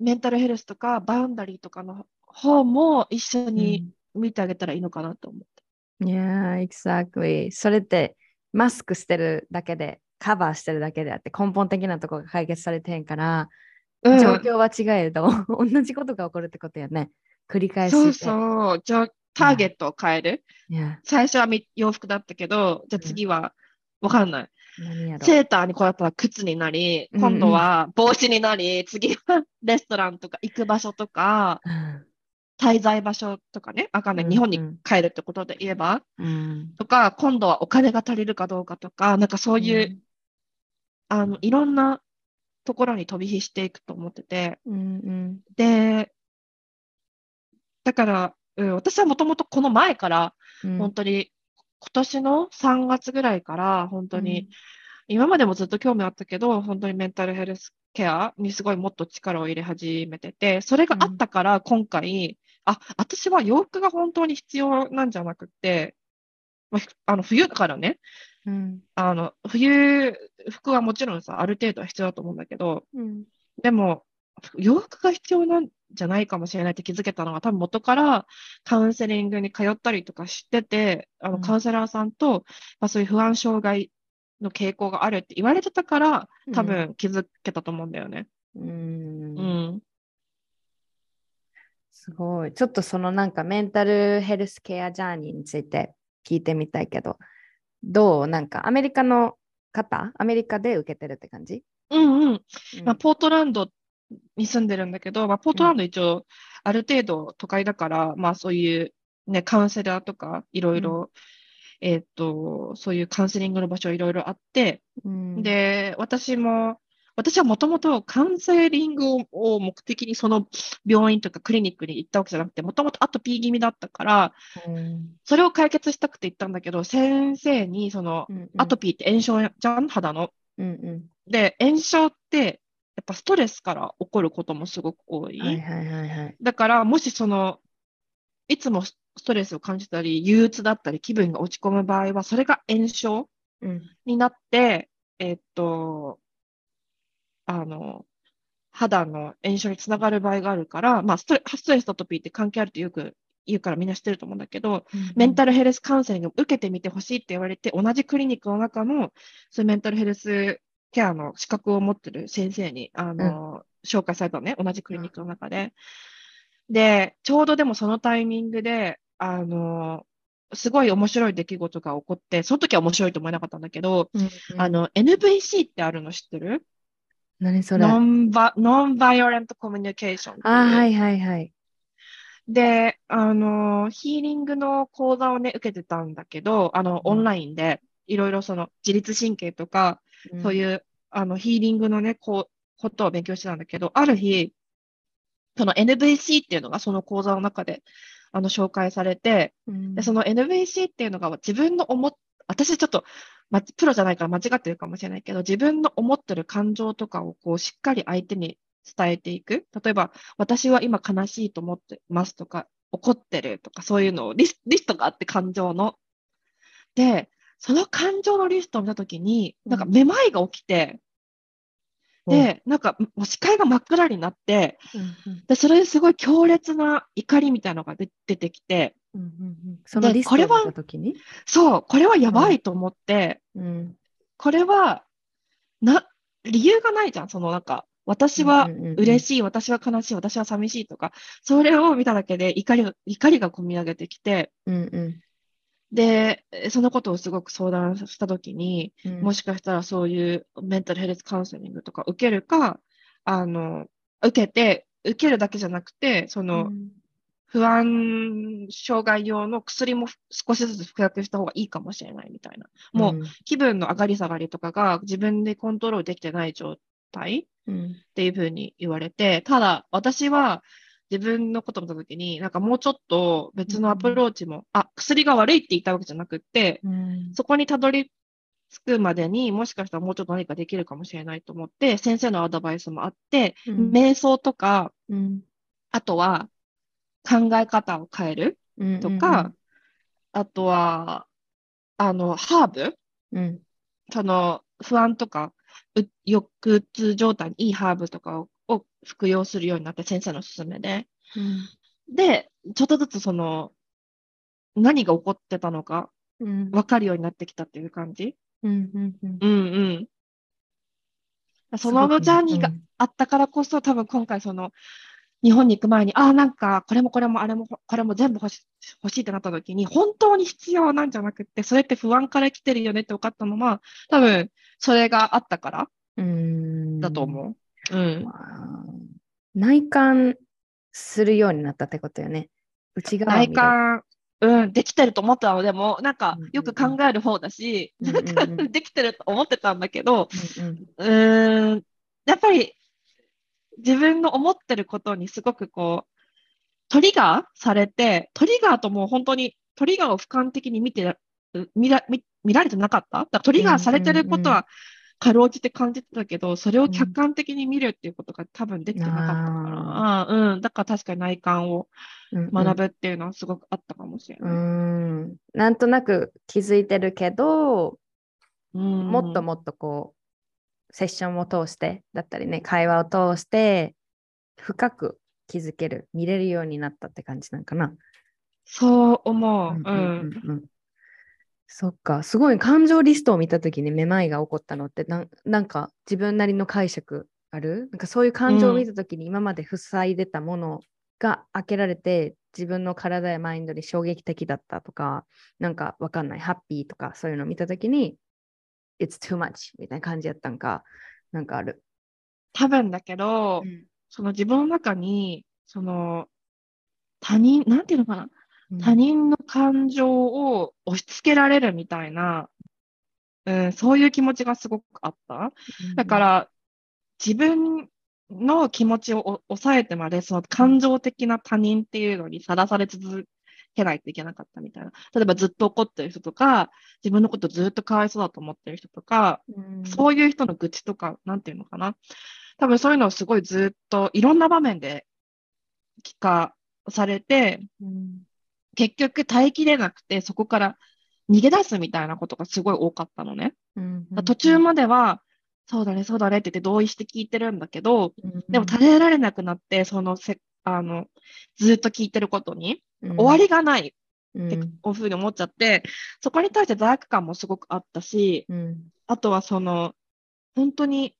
メンタルヘルスとか、バウンダリーとかの方も一緒に見てあげたらいいのかなと思って。Yeah, exactly. それってマスクしてるだけで、カバーしてるだけであって、根本的なところが解決されてへんから、うん状況は違えど、同じことが起こるってことよね。繰り返しそうて。そう。じゃあ、ターゲットを変える？Yeah 最初はみ洋服だったけど、じゃあ次は、わかんない。セーターにこうやったら靴になり、うんうん今度は帽子になり、次は レストランとか行く場所とか、うん滞在場所とかね、わかんない。うん日本に帰るってことで言えば、うん。とか、今度はお金が足りるかどうかとか、なんかそういう、あの、いろんなところに飛び火していくと思ってて、うんうん。で、だから、うん、私はもともとこの前から、うん。本当に今年の3月ぐらいから、本当に、今までもずっと興味あったけど、本当にメンタルヘルスケアにすごいもっと力を入れ始めてて、それがあったから今回、あ、私は洋服が本当に必要なんじゃなくて、まあ、ふあの冬だからね、うん。あの冬、服はもちろんさ、ある程度は必要だと思うんだけど、うん。でも、洋服が必要なんじゃないかもしれないって気づけたのは、多分元からカウンセリングに通ったりとかしてて、あうん。のカウンセラーさんと、まあ、そういう不安障害の傾向があるって言われてたから、多分気づけたと思うんだよね。うんうん。すごい。ちょっとそのなんかメンタルヘルスケアジャーニーについて聞いてみたいけど、どう？なんかアメリカの方？アメリカで受けてるって感じ、うんうん。うん。まあ、ポートランドに住んでるんだけど、まあ、ポートランド一応、ある程度都会だから、まあ、そういう、ね、カウンセラーとか、いろいろ、えっと、そういうカウンセリングの場所いろいろあって、うん、で、私も、私はもともとカウンセリングをを目的にその病院とかクリニックに行ったわけじゃなくて、もともとアトピー気味だったから、うんそれを解決したくて行ったんだけど、先生に、その、うんアトピーって炎症じゃん、肌の。うんうで、炎症って、やっぱストレスから起こることもすごく多い。ん、はいはいはいはい。だから、もしその、いつもストレスを感じたり、憂鬱だったり、気分が落ち込む場合は、それが炎症うんになって、えっと、あの、肌の炎症につながる場合があるから、まあ、ストレストレスとアトピーって関係あるってよく言うからみんな知ってると思うんだけど、メンタルヘルスカウンセリングを受けてみてほしいって言われて、同じクリニックの中の、そういうメンタルヘルスケアの資格を持ってる先生に、あの、紹介されたのね、同じクリニックの中で。で、ちょうどでもそのタイミングで、あの、すごい面白い出来事が起こって、その時は面白いと思えなかったんだけど、うんうん。あの、NVC ってあるの知ってる？何それ？ノンバ、ノンバイオレントコミュニケーション。あーはいはいはい。で、あの、ヒーリングの講座をね、受けてたんだけど、あの、うんオンラインで、いろいろその自律神経とか、そうういう、あの、ヒーリングのね、こう、ことを勉強してたんだけど、ある日、その NVC っていうのがその講座の中であの紹介されて、うんでその NVC っていうのが自分の思っ、私ちょっと、ま、プロじゃないから間違ってるかもしれないけど、自分の思ってる感情とかをこうしっかり相手に伝えていく。例えば、私は今悲しいと思ってますとか、怒ってるとか、そういうのをリスリストがあって感情の。で、その感情のリストを見たときに、なんかめまいが起きて、で、なんかもう視界が真っ暗になって、うんうんで、それですごい強烈な怒りみたいなのが出出てきて、うんうんうん。そのリストを見これはたときに、そう、これはやばいと思って、うん。これは、な、理由がないじゃん。そのなんか、私は嬉ししい、私は悲しい、私は寂しいとか、それを見ただけで怒りが、怒りが込み上げてきて、い。うんうん。で、そのことをすごく相談したときに、うん。もしかしたらそういうメンタルヘルスカウンセリングとか受けるか、あの、受けて、受けるだけじゃなくて、その、うん不安障害用の薬も少しずつ服薬した方がいいかもしれないみたいな。もう気分の上がり下がりとかが自分でコントロールできてない状態うん。っていうふうに言われて、ただ私は自分のことを見たときに、なんかもうちょっと別のアプローチも、あ、薬が悪いって言ったわけじゃなくって、うん。そこにたどり着くまでにもしかしたらもうちょっと何かできるかもしれないと思って、先生のアドバイスもあって、うん。瞑想とか、うん。あとは考え方を変えるうんとか、あとは、あの、ハーブ？うん。その、不安とか、う抑うつ状態にいいハーブとかをを服用するようになって、先生の勧めで。うん。で、ちょっとずつその、何が起こってたのかうん。分かるようになってきたっていう感じ？うんうんうん。うんうん。そのジャーニーがうんあったからこそ、多分今回その、日本に行く前に、ああ、なんか、これもこれもあれも、これも全部欲し欲しいってなった時に、本当に必要なんじゃなくって、それって不安から来てるよねって分かったのは、多分、それがあったからうんだと思う。うん。まあ内観するようになったってことよね。内側内観、うん、できてると思ったのでも、なんかよく考える方だし、うんうんうん できてると思ってたんだけど、うんうん、やっぱり自分の思ってることにすごくこう、トリガーされて、トリガーともう本当にトリガーを俯瞰的に見てら、見ら見見られてなかった？だからトリガーされてることはかろうじて感じてたけど、それを客観的に見るっていうことが多分できてなかったから、うん、だから確かに内観をうんうん。学ぶっていうのはすごくあったかもしれうない。ん。なんとなく気づいてるけど、うん。もっともっとこうセッションを通してだったりね会話を通して深く気づける見れるようになったって感じなんかな。そう思う。うん。うんうんうんそっかすごい感情リストを見た時にめまいが起こったのってなんなんか自分なりの解釈ある？なんかそういう感情を見た時に今まで塞いでたものが開けられて自分の体やマインドに衝撃的だったとかなんかわかんないハッピーとかそういうのを見た時に It's too much みたいな感じやったんかなんかある。多分だけど、その自分の中に、その、他人、なんていうのかな、他人の感情を押し付けられるみたいな、うん、そういう気持ちがすごくあった。だか、ら、自分の気持ちをお抑えてまで、その感情的な他人っていうのにさらされ続けないといけなかったみたいな。例えばずっと怒ってる人とか、自分のことずっとかわいそうだと思ってる人とか、うんそういう人の愚痴とか、なんていうのかな。多分そういうのをすごいずっといろんな場面で聞かされて、うん結局耐えきれなくて、そこから逃げ出すみたいなことがすごい多かったのね。うん途中までは、そうだね、そうだねって言って同意して聞いてるんだけど、うんでも耐えられなくなって、そのせ、あの、ずっと聞いてることに、うん終わりがない。ってうんこういうふうに思っちゃって、そこに対して罪悪感もすごくあったし、うん。あとはその、本当に、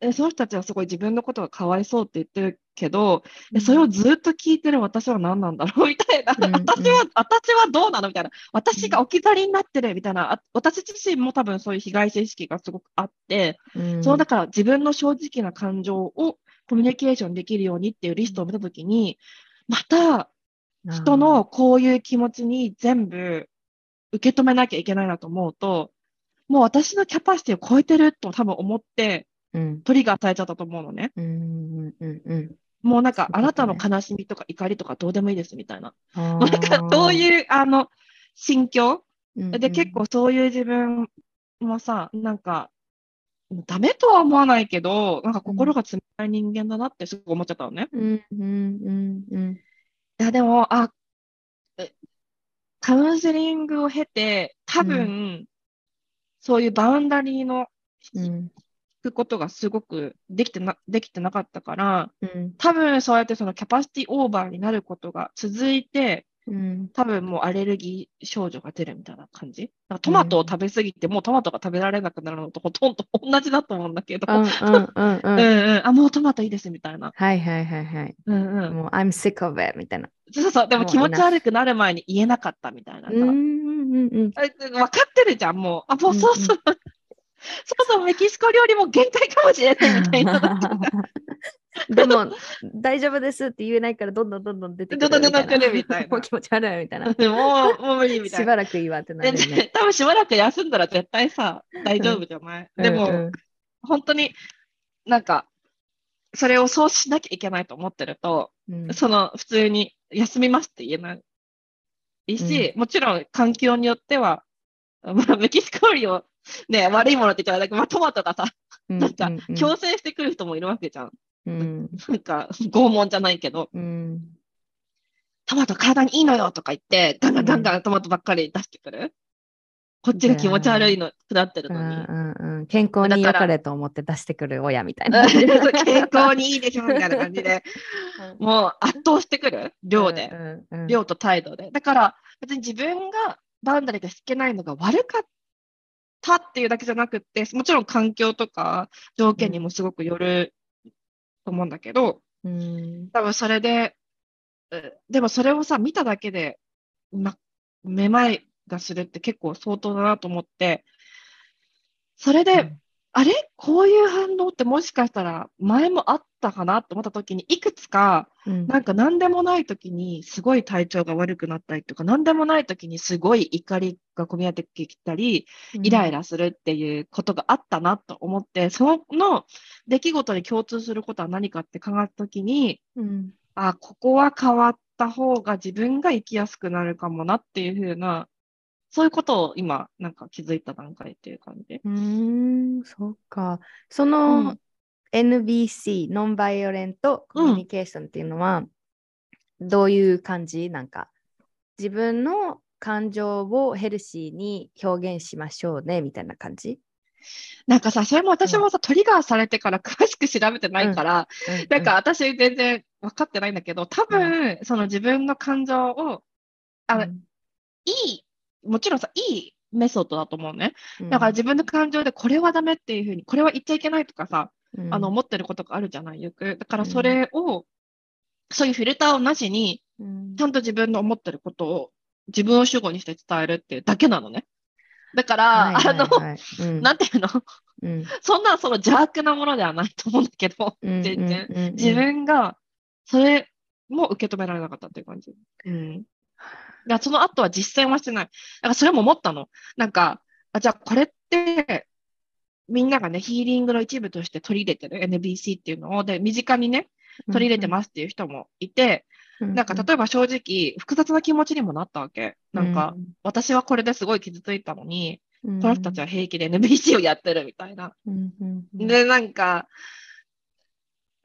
えその人たちはすごい自分のことがかわいそうって言ってるけど、えそれをずっと聞いてる私は何なんだろう？みたいな、うんうん。私は、私はどうなの？みたいな、私が置き去りになってる？みたいな、あ私自身も多分そういう被害者意識がすごくあって、うん。そうだから自分の正直な感情をコミュニケーションできるようにっていうリストを見たときに、また人のこういう気持ちに全部受け止めなきゃいけないなと思うと、もう私のキャパシティを超えてると多分思ってうんトリガーされちゃったと思うのね。うんうんうんうんもうなんか、あなたの悲しみとか怒りとかどうでもいいですみたいな。なんか、どうういう、あの、心境んで、結構そういう自分もさ、なんか、ダメとは思わないけど、なんか心が冷たい人間だなってすごい思っちゃったのね。うんうんうんうんいや、でも、あ、え。カウンセリングを経て、多分、そういうバウンダリーの引うん。くことがすごくできてな、できてなかったから、うん。多分そうやってそのキャパシティオーバーになることが続いて、うん多分もうアレルギー症状が出るみたいな感じ？なんかトマトを食べ過ぎて、もうトマトが食べられなくなるのとほとんど同じだと思うんだけど、うんうんうんうんうんうん、あ、もうトマトいいですみたいな。はいはいはいはい。うんうん。もう I'm sick of it みたいな。そうそう、でも気持ち悪くなる前に言えなかったみたいなさ。うんうんうんあ分かってるじゃん、もう。あ、もうそうそう。うんそうそう、メキシコ料理も限界かもしれないみたいな。でも大丈夫ですって言えないからどんどんどんどん出てくるどんどんみたいな。出てくるみたいなもう気持ち悪いみたいな。もう、もう無理みたいな。しばらくいいわってなでるよね。多分しばらく休んだら絶対さ、大丈夫じゃない、でも、うん本当になんか、それをそうしなきゃいけないと思ってると、うんその普通に休みますって言えないし、もちろん環境によっては、まあ、メキシコ料理をね、悪いものって言っちゃうけど、まあ、トマトがさ、うんなんかうんうん強制してくる人もいるわけじゃん。うん なんか、拷問じゃないけど、うんトマト体にいいのよとか言って、ガンガンガンガントマトばっかり出してくる。こっちが気持ち悪いの、下ってるうのに。んうんうん健康に良かれと思って出してくる親みたいな。健康にいいでしょみたいな感じで、もう圧倒してくる、量で。うんうん量と態度で。だから、別に自分がバウンダリーが引けないのが悪かったっていうだけじゃなくって、もちろん環境とか条件にもすごくよると思うんだけど、うん。多分それで、えでもそれをさ、見ただけで、ま、めまいがするって結構相当だなと思って、それで、あれ？こういう反応ってもしかしたら前もあったかなと思った時に、いくつか、うん。なんか何でもない時にすごい体調が悪くなったりとか、何でもない時にすごい怒りが込み上げてきたり、イライラするっていうことがあったなと思って、その出来事に共通することは何かって考えた時に、うん。あ、ここは変わった方が自分が生きやすくなるかもなっていうふうな、そういうことを今、なんか気づいた段階っていう感じ。うーん、そっか。そうのん NBC、ノンバイオレントコミュニケーションっていうのは、どういう感じ？なんか、自分の感情をヘルシーに表現しましょうね、みたいな感じ？なんかさ、それも私もさ、トリガーされてから詳しく調べてないから、なんか、私全然分かってないんだけど、多分、その自分の感情を、あうん。いい、もちろんさ、いいメソッドだと思うね。うんだから自分の感情でこれはダメっていうふうに、これは言っちゃいけないとかさ、うんあの、思ってることがあるじゃない、よく。だからそれを、そういうフィルターをなしに、うんちゃんと自分の思ってることを自分を主語にして伝えるっていうだけなのね。だから、あの、なんていうの？うんそんなその邪悪なものではないと思うんだけど、うん全然。うんうんうん自分がそれも受け止められなかったっていう感じ。うん。だその後は実践はしてない。だからそれも思ったの。なんか、あじゃあこれって、みんながね、ヒーリングの一部として取り入れてる NBC っていうのを、で、身近にね、取り入れてますっていう人もいて、うん。なんか例えば正直、複雑な気持ちにもなったわけ。なんか、、私はこれですごい傷ついたのに、うん。この人たちは平気で NBC をやってるみたいな。うん。うん。うん。で、なんか、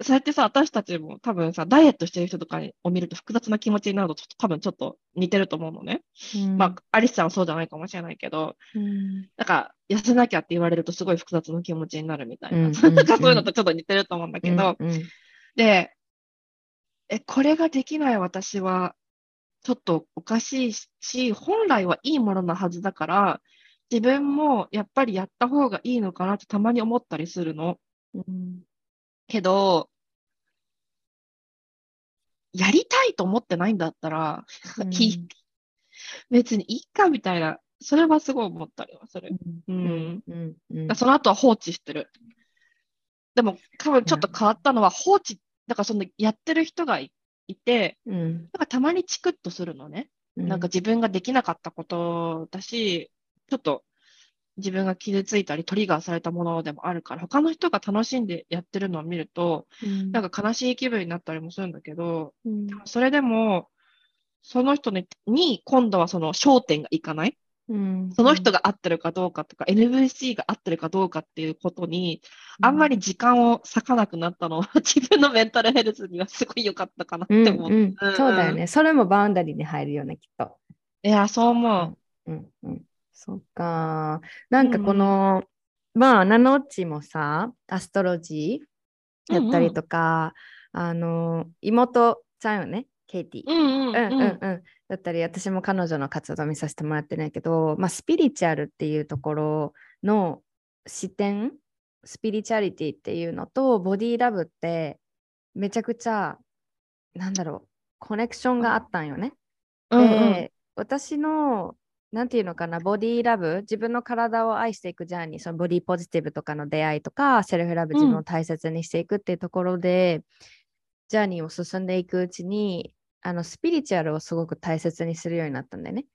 そうやってさ、私たちも多分さ、ダイエットしてる人とかを見ると複雑な気持ちになると、多分ちょっと似てると思うのね。うんまあ、アリスさんはそうじゃないかもしれないけど、うんなんか、痩せなきゃって言われるとすごい複雑な気持ちになるみたいな。うんなんか そういうのとちょっと似てると思うんだけど、うんうんで、え、これができない私は、ちょっとおかしいし、本来はいいものなはずだから、自分もやっぱりやった方がいいのかなってたまに思ったりするの。うんけど、やりたいと思ってないんだったら、うん。別にいいかみたいな、それはすごい思ったりはする。ううん。ん。うん。うんその後は放置してる。でも、多分ちょっと変わったのは放置、だからそのやってる人がいいて、うん。なんかたまにチクッとするのね。なんか自分ができなかったことだし、ちょっと自分が傷ついたりトリガーされたものでもあるから、他の人が楽しんでやってるのを見ると、うんなんか悲しい気分になったりもするんだけど、うんそれでも、その人にに今度はその焦点がいかない？うんその人が合ってるかどうかとか、NVC が合ってるかどうかっていうことに、あんまり時間を割かなくなったのは、自分のメンタルヘルスにはすごい良かったかなって思う。うんうんそうだよね。それも boundary に入るよね、きっと。いや、そう思うんうん。そっか。なんかこの、まあ、ナノッチもさ、 astrology やったりとか、あの、妹ちゃんよね、ケイティ。う。うんうんうんうんうん。だったり、私も彼女の活動見させてもらってないけど、まあ、スピリチュアルっていうところの視点、 spirituality っていうのと、ボディラブって、めちゃくちゃ、なんだろう、コネクションがあったんよね。うんうんで、私の、なんていうのかな、ボディラブ、自分の体を愛していくジャーニー、そのボディポジティブとかの出会いとか、セルフラブ、うん。自分を大切にしていくっていうところで、ジャーニーを進んでいくうちに、あのスピリチュアルをすごく大切にするようになったんだよね。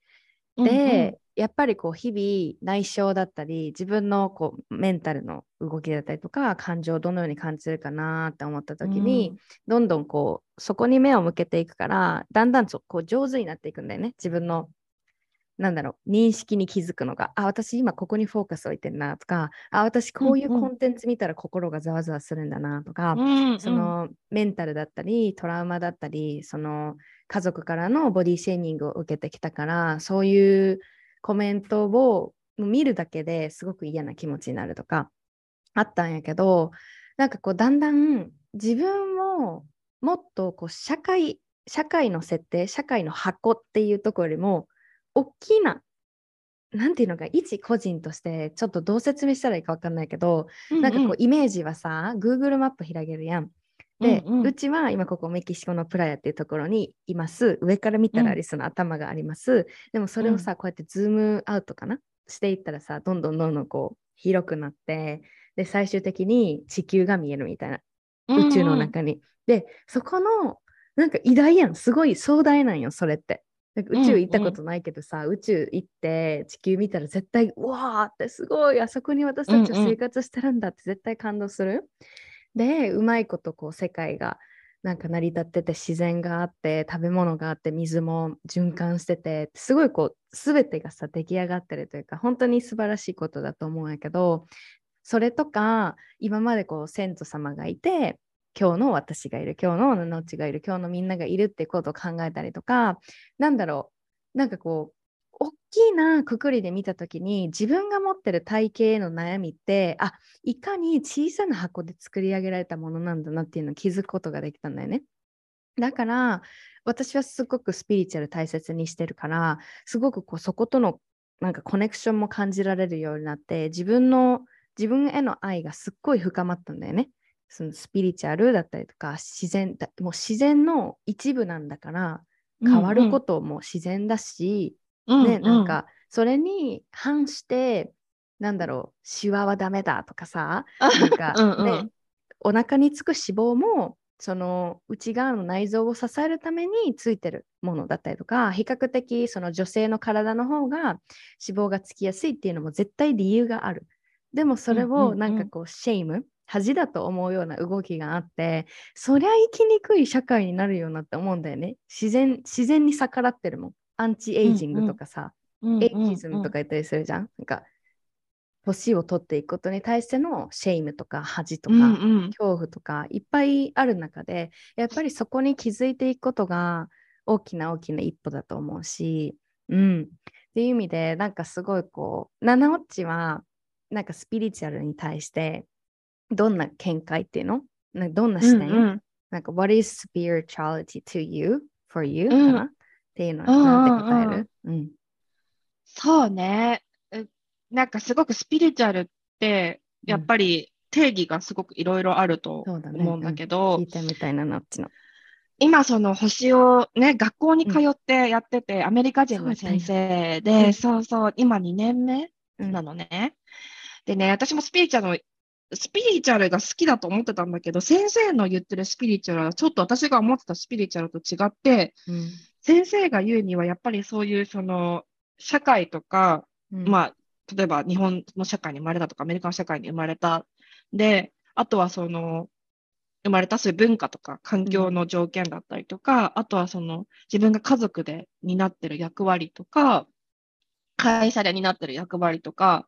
で、やっぱりこう日々内省だったり自分のこうメンタルの動きだったりとか感情をどのように感じるかなって思った時に、どんどんこうそこに目を向けていくからだんだんそこう上手になっていくんだよね。自分のなんだろう認識に気づくのがあ私今ここにフォーカス置いてるなとかあ私こういうコンテンツ見たら心がざわざわするんだなとか、うんうん。そのメンタルだったりトラウマだったりその家族からのボディシェーニングを受けてきたからそういうコメントを見るだけですごく嫌な気持ちになるとかあったんやけどなんかこうだんだん自分をもっとこう社会社会の設定社会の箱っていうところよりも大きななんていうのか一個人としてちょっとどう説明したらいいか分かんないけど、なんかこうイメージはさ Google マップ開けるやん。で、うんうんうちは今ここメキシコのプラヤっていうところにいます。上から見たらアリスの頭があります。でもそれをさ、こうやってズームアウトかな？していったらさ、どんどんどんどんこう広くなって、で、最終的に地球が見えるみたいな、宇宙の中に。で、そこの、なんか偉大やん。すごい壮大なんよ、それって。なんか宇宙行ったことないけどさ、宇宙行って地球見たら絶対うわーってすごいあそこに私たちは生活してるんだって絶対感動する。でうまいことこう世界がなんか成り立ってて自然があって食べ物があって水も循環しててすごいこう全てがさ出来上がってるというか本当に素晴らしいことだと思うんやけどそれとか今までこう先祖様がいて今日の私がいる今日ののちがいる今日のみんながいるってことを考えたりとかなんだろうなんかこう大きなくくりで見た時に自分が持ってる体型への悩みってあいかに小さな箱で作り上げられたものなんだなっていうのを気づくことができたんだよね。だから私はすごくスピリチュアル大切にしてるからすごくこうそことのなんかコネクションも感じられるようになって自分の自分への愛がすっごい深まったんだよね。そのスピリチュアルだったりとか自然だもう自然の一部なんだから変わることも自然だし、ね、なんかそれに反してなんだろうシワはダメだとかさなんか、うんうん。ね、お腹につく脂肪もその内側の内臓を支えるためについてるものだったりとか比較的その女性の体の方が脂肪がつきやすいっていうのも絶対理由がある。でもそれうんうんうん。をなんかこう shame 恥だと思うような動きがあってそりゃ生きにくい社会になるよなって思うんだよね自然自然に逆らってるもんアンチエイジングとかさ、エイジズムとか言ったりするじゃん。なんか、年を取っていくことに対しての shame とか恥とか、恐怖とかいっぱいある中で、やっぱりそこに気づいていくことが大きな大きな一歩だと思うし、うん。っていう意味で、なんかすごいこう、ナナオッチは、なんかスピリチュアルに対して、どんな見解っていうの？なんかどんな視点、なんか、What is spirituality to you, for you?、かな？っていうのはなんて答える、うん、そうね。なんかすごくスピリチュアルって、やっぱり定義がすごくいろいろあると思うんだけど、聞いてみたいな、なっちの。今その星をね、学校に通ってやってて、アメリカ人の先生で、そうそう、今2年目なのね。でね、私もスピリチュアルスピリチュアルが好きだと思ってたんだけど、先生の言ってるスピリチュアルはちょっと私が思ってたスピリチュアルと違って、うん、先生が言うにはやっぱりそういうその社会とか、うん、まあ例えば日本の社会に生まれたとか、アメリカの社会に生まれた。で、あとはその、生まれたそういう文化とか環境の条件だったりとか、うん、あとはその自分が家族で担ってる役割とか、会社で担ってる役割とか、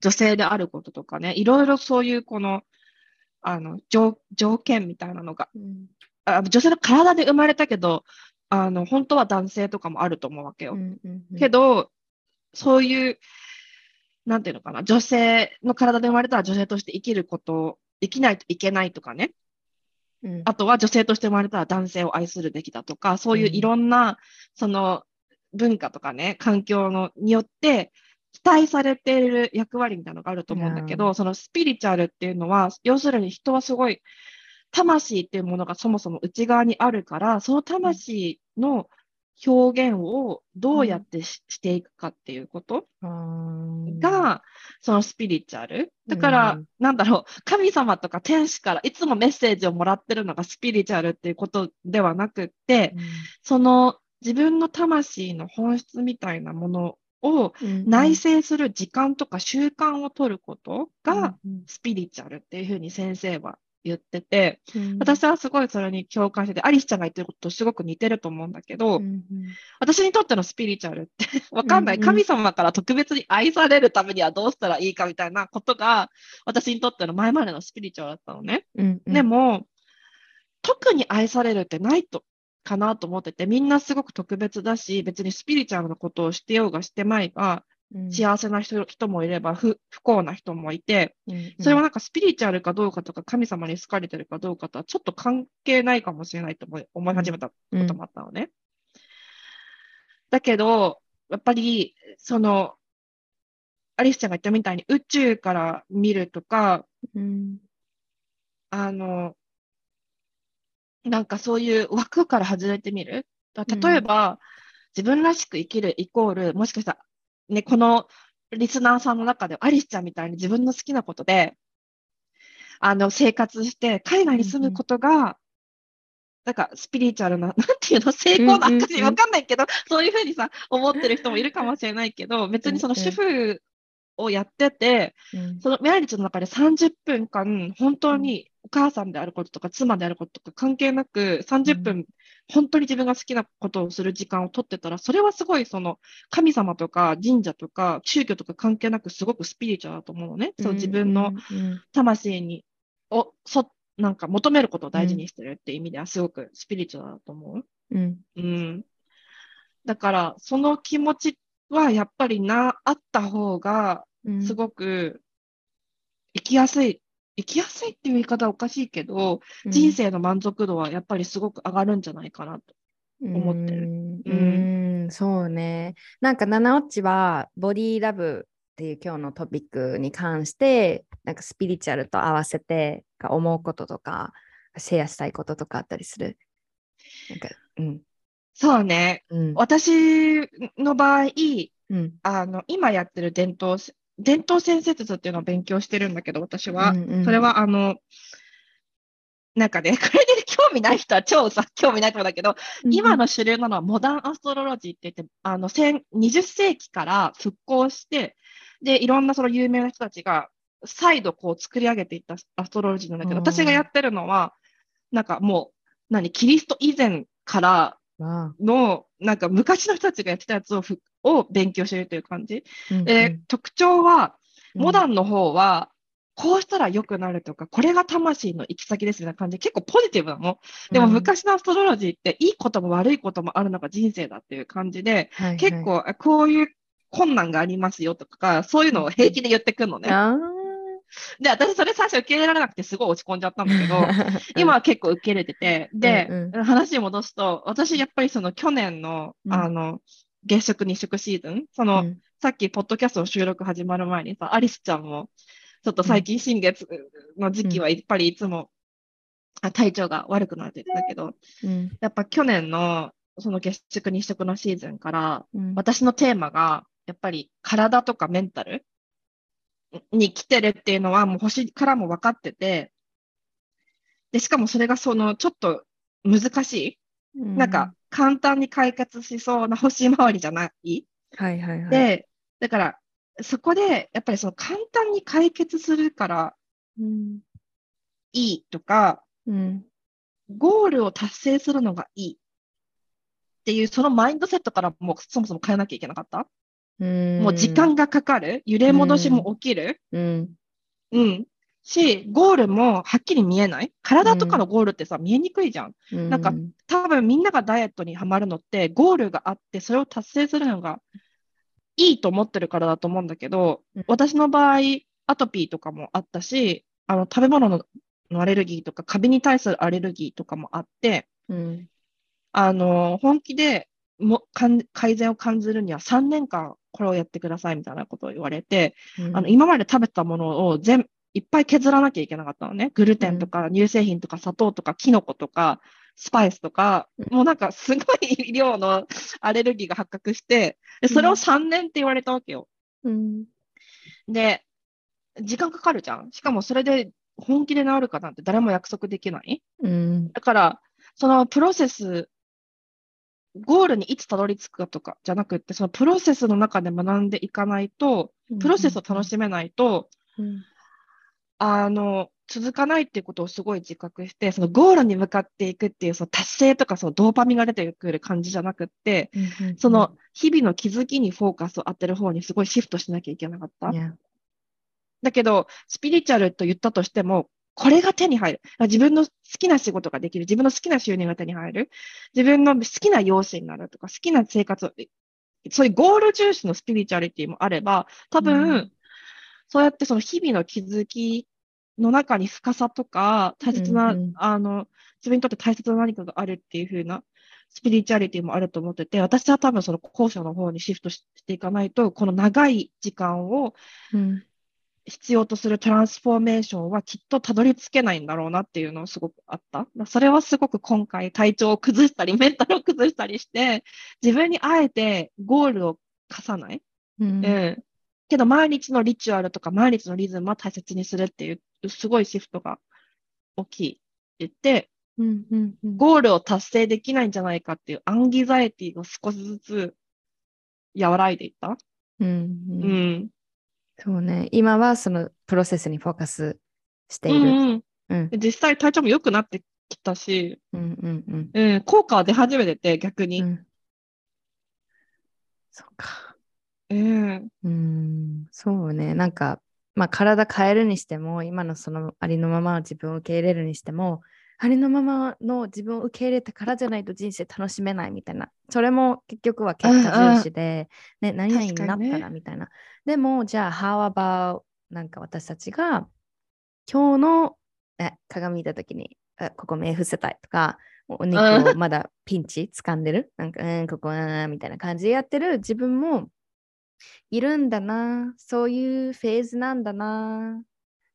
女性であることとかね、いろいろそういうこの、あの、条条件みたいなのが、うん、あ女性の体で生まれたけど、あの、本当は男性とかもあると思うわけよ。うんうんうん、けど、そういう、なんていうのかな、女性の体で生まれたら女性として生きること、生きないといけないとかね。うん、あとは女性として生まれたら男性を愛するべきだとか、そういういろんな、うん、その文化とかね、環境のによって、期待されている役割みたいなのがあると思うんだけど、そのスピリチュアルっていうのは、要するに人はすごい、魂っていうものがそもそも内側にあるから、その魂の表現をどうやってしうん、していくかっていうことが、そのスピリチュアル。だから、うん、なんだろう、神様とか天使からいつもメッセージをもらってるのがスピリチュアルっていうことではなくって、うん、その自分の魂の本質みたいなものを内省する時間とか習慣を取ることがスピリチュアルっていうふうに先生は言ってて、うん、私はすごいそれに共感してて、アリスちゃんが言ってることとすごく似てると思うんだけど、うん、私にとってのスピリチュアルって わかんない、神様から特別に愛されるためにはどうしたらいいかみたいなことが、私にとっての前までのスピリチュアルだったのね。でも、特に愛されるってないとかなと思ってて、みんなすごく特別だし、別にスピリチュアルなことをしてようがしてまいが、幸せな人人もいれば不不幸な人もいて、それはなんかスピリチュアルかどうかとか神様に好かれてるかどうかとはちょっと関係ないかもしれないと思い思い始めたこともあったのね。だけど、やっぱりそのアリスちゃんが言ったみたいに宇宙から見るとか、うん、あのなんかそういう枠から外れてみる？例えば、うん、自分らしく生きるイコール、もしかしたら、ね、このリスナーさんの中でアリスちゃんみたいに自分の好きなことで、あの、生活して海外に住むことが、うんうん、なんかスピリチュアルな、なんていうの、成功の証わかんないけど、そういうふうにさ、思ってる人もいるかもしれないけど、別にその主婦をやってて、うん、その毎日の中で30分間、本当にお母さんであることとか、妻であることとか関係なく、30分、うん、本当に自分が好きなことをする時間を取ってたら、それはすごいその神様とか神社とか宗教とか関係なく、すごくスピリチュアルだと思うのね。うん、そう自分の魂に、をそなんか求めることを大事にしてるって意味では、すごくスピリチュアルだと思う。うん。うん、だから、その気持ちはやっぱりな、あった方が、すごく生きやすい、生きやすいっていう言い方はおかしいけど、うん、人生の満足度はやっぱりすごく上がるんじゃないかなと思ってる。うん、うんそうね。なんか、七落ちはボディーラブっていう今日のトピックに関して、なんかスピリチュアルと合わせて思うこととか、シェアしたいこととかあったりする？なんか、うん。そうね。うん、私の場合、うん、あの今やってる伝統伝統先生術っていうのを勉強してるんだけど、私は。うんうん、それは、あの、なんかね、これで興味ない人は超さ、興味ないと思うんだけど、うん、今の主流なのはモダンアストロロジーって言って、あの、20世紀から復興して、で、いろんなその有名な人たちが再度こう作り上げていったアストロロジーなんだけど、私がやってるのは、なんかもう、何、キリスト以前からの、なんか昔の人たちがやってたやつをを勉強しているという感じ。うんうん、で特徴は、モダンの方は、こうしたら良くなるとか、これが魂の行き先ですみたいな感じ。で結構ポジティブなの。でも昔のアストロロジーっていいことも悪いこともあるのが人生だっていう感じで、はいはい、結構こういう困難がありますよとか、そういうのを平気で言ってくるのね。で、私それ最初受け入れられなくてすごい落ち込んじゃったんだけど、今は結構受け入れてて、で、うんうん、話戻すと、私やっぱりその去年の、あの、月食日食シーズン、その、うん、さっきポッドキャストの収録始まる前にさ、アリスちゃんも、ちょっと最近新月の時期はやっぱりいつも、うん、体調が悪くなってたけど、うん、やっぱ去年のその月食日食のシーズンから、私のテーマが、やっぱり体とかメンタルに来てるっていうのはもう星からも分かってて、で、しかもそれがそのちょっと難しい、なんか簡単に解決しそうな星回りじゃない？はいはいはい。で、だから、そこで、やっぱりその簡単に解決するからうん。いいとか、うん。ゴールを達成するのがいいっていう、そのマインドセットからもうそもそも変えなきゃいけなかった？うん。もう時間がかかる？揺れ戻しも起きる？うん。うん。し、ゴールもはっきり見えない？体とかのゴールってさ、見えにくいじゃん。うん。なんか多分みんながダイエットにハマるのって、ゴールがあって、それを達成するのがいいと思ってるからだと思うんだけど、うん私の場合、アトピーとかもあったし、あの食べ物ののアレルギーとか、カビに対するアレルギーとかもあって、うん。あの本気でも改善を感じるには3年間これをやってくださいみたいなことを言われて、あの今まで食べたものを全いっぱい削らなきゃいけなかったのね。グルテンとか乳製品とか砂糖とかキノコとかスパイスとか、もうなんかすごい量のアレルギーが発覚して、でそれを3年って言われたわけよ。うん。で、時間かかるじゃん。しかもそれで本気で治るかなんて誰も約束できない。うん。だから、そのプロセス、ゴールにいつたどり着くかとかじゃなくって、そのプロセスの中で学んでいかないと、プロセスを楽しめないと、うん。あの、続かないっていうことをすごい自覚して、そのゴールに向かっていくっていう、その達成とかそのドーパミンが出てくる感じじゃなくって、うんその、日々の気づきにフォーカスを当てる方にすごいシフトしなきゃいけなかった。だけど、スピリチュアルと言ったとしても、これが手に入る。自分の好きな仕事ができる。自分の好きな収入が手に入る。自分の好きな容姿になるとか、好きな生活を、そういうゴール重視のスピリチュアリティもあれば、多分、うんそうやってその日々の気づきの中に深さとか、大切な、うんうんあの、自分にとって大切な何かがあるっていう風なスピリチュアリティもあると思ってて、私は多分その後者の方にシフトししていかないと、この長い時間をうん。必要とするトランスフォーメーションはきっとたどり着けないんだろうなっていうのをすごくあった。それはすごく今回体調を崩したり、メンタルを崩したりして、自分にあえてゴールを課さない。うんうん。けど毎日のリチュアルとか毎日のリズムは大切にするっていう、すごいシフトが大きいって言って、うんうんうんゴールを達成できないんじゃないかっていうアンギザイティが少しずつ和らいでいった。うんううんん。そうね。今はそのプロセスにフォーカスしている。うん実際体調も良くなってきたし、うんうんうんうん、効果は出始めてて、逆に。うん。そうか。うん。うん、そうね。なんか、まあ体変えるにしても、今のそのありのままの自分を受け入れるにしても、ありのままの自分を受け入れてからじゃないと人生楽しめないみたいな。それも結局は結果重視で、ね、何々になったらみたいな。でも、じゃあ、how about なんか私たちが今日のえ鏡見たときに、あここ目伏せたいとか、お肉をまだピンチ掴んでる、なんか、うん、ここ、うん、みたいな感じでやってる自分もいるんだな、そういうフェーズなんだな。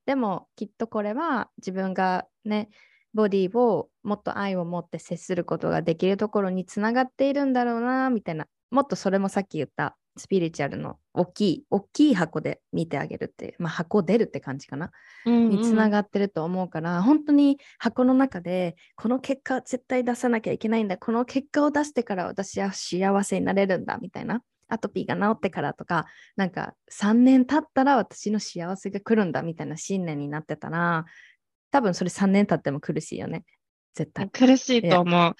でも、きっとこれは自分がね、ボディをもっと愛を持って接することができるところにつながっているんだろうな、みたいな。もっとそれもさっき言ったスピリチュアルの大きい、大きい箱で見てあげるっていう、まあ箱出るって感じかな。につながってると思うから、本当に箱の中でこの結果絶対出さなきゃいけないんだこの結果を出してから私は幸せになれるんだみたいなアトピーが治ってからとかなんか3年経ったら私の幸せが来るんだみたいな信念になってたら多分それ3年経っても苦しいよね。絶対。苦しいと思う。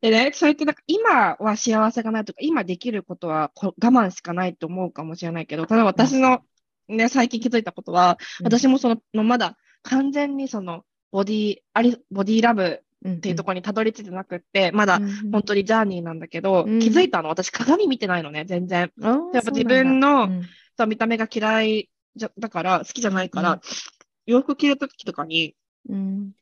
でね、そうやってなんか今は幸せがないとか、今できることはこ我慢しかないと思うかもしれないけど、ただ私のね、最近気づいたことは、うん。私もその、のまだ完全にその、ボディ、あり、ボディラブっっていうところにたどり着いてなくって、まだ本当にジャーニーなんだけど、うん。気づいたの、私鏡見てないのね、全然。ややっぱ自分のそう見た目が嫌いじゃだから、好きじゃないから、うん洋服着るときとかにうん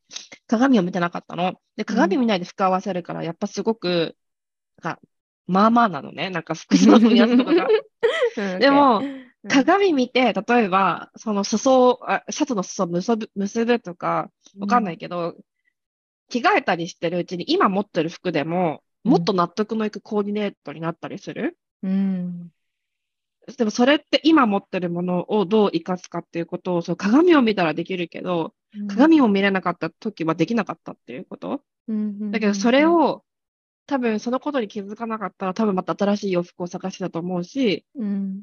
鏡を見てなかったの。で、鏡見ないで服合わせるから、やっぱすごく、なんか、まあまあなのね。なんか服装のやつとかが。でも、鏡見て、例えば、その裾を、あシャツの裾を結ぶ結ぶとか、わかんないけど、着替えたりしてるうちに、今持ってる服でも、もっと納得のいくコーディネートになったりする。うんでもそれって今持ってるものをどう生かすかっていうことを、そう鏡を見たらできるけど、鏡を見れなかった時はできなかったっていうこと。だけどそれを、多分そのことに気づかなかったら多分また新しい洋服を探してたと思うし、うん。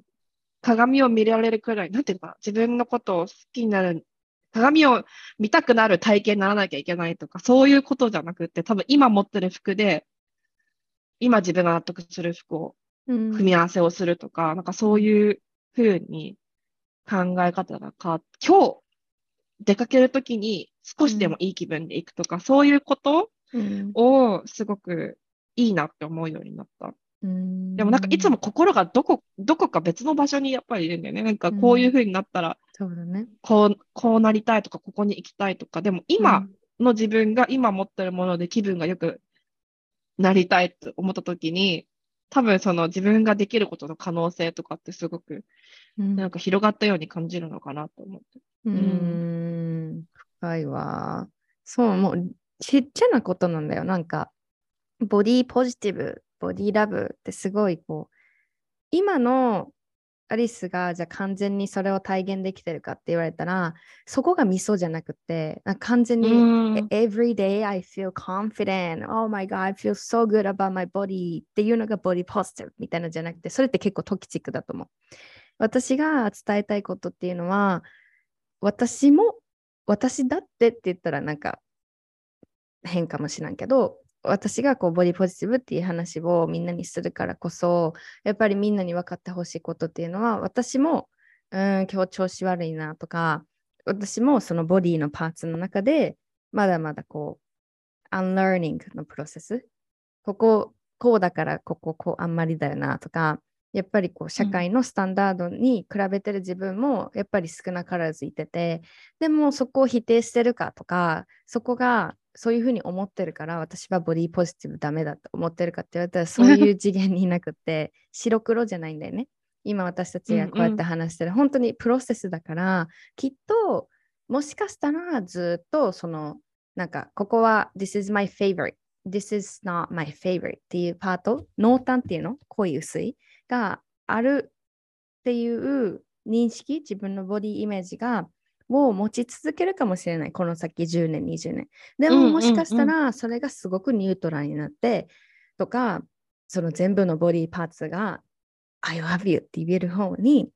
鏡を見られるくらい、なんていうか、自分のことを好きになる、鏡を見たくなる体験にならなきゃいけないとか、そういうことじゃなくて、多分今持ってる服で、今自分が納得する服を、組み合わせをするとか、うん、なんかそういうふうに考え方が変わって、今日出かけるときに少しでもいい気分で行くとか、うん、そういうことをすごくいいなって思うようになった。うん、でもなんかいつも心がどこ、どこか別の場所にやっぱりいるんだよね。なんかこういうふうになったら、そうだね。こう、こうなりたいとか、ここに行きたいとか、でも今の自分が今持ってるもので気分がよくなりたいって思った時に、多分その自分ができることの可能性とかってすごく、なんか広がったように感じるのかなと思って。うん、うん深いわ。そう、もうちっちゃなことなんだよ。なんか、ボディーポジティブ、ボディーラブってすごいこう、今のアリスがじゃあ完全にそれを体現できてるかって言われたら、そこがミソじゃなくて、完全に、every day I feel confident, oh my god, I feel so good about my body. っていうのがボディポジティブみたいなのじゃなくて、それって結構トキチックだと思う。私が伝えたいことっていうのは、私も私だってって言ったらなんか変かもしれんけど、私がこうボディポジティブっていう話をみんなにするからこそやっぱりみんなに分かってほしいことっていうのは私もうん今日調子悪いなとか私もそのボディのパーツの中でまだまだこう unlearning のプロセスこここうだからこここうあんまりだよなとかやっぱりこう社会のスタンダードに比べてる自分もやっぱり少なからずいてて、でもそこを否定してるかとかそこがそういうふうに思ってるから私はボディポジティブダメだと思ってるかって言われたら そういう次元になくて白黒じゃないんだよね。今私たちがこうやって話してる、うんうん、本当にプロセスだからきっともしかしたらずっとそのなんかここは This is my favorite This is not my favorite っていうパート濃淡っていうの？濃い薄い？があるっていう認識自分のボディイメージがを持ち続けるかもしれない。この先10年、20年。でももしかしたらそれがすごくニュートラルになって、とか、その全部のボディパーツが I love you って言える方に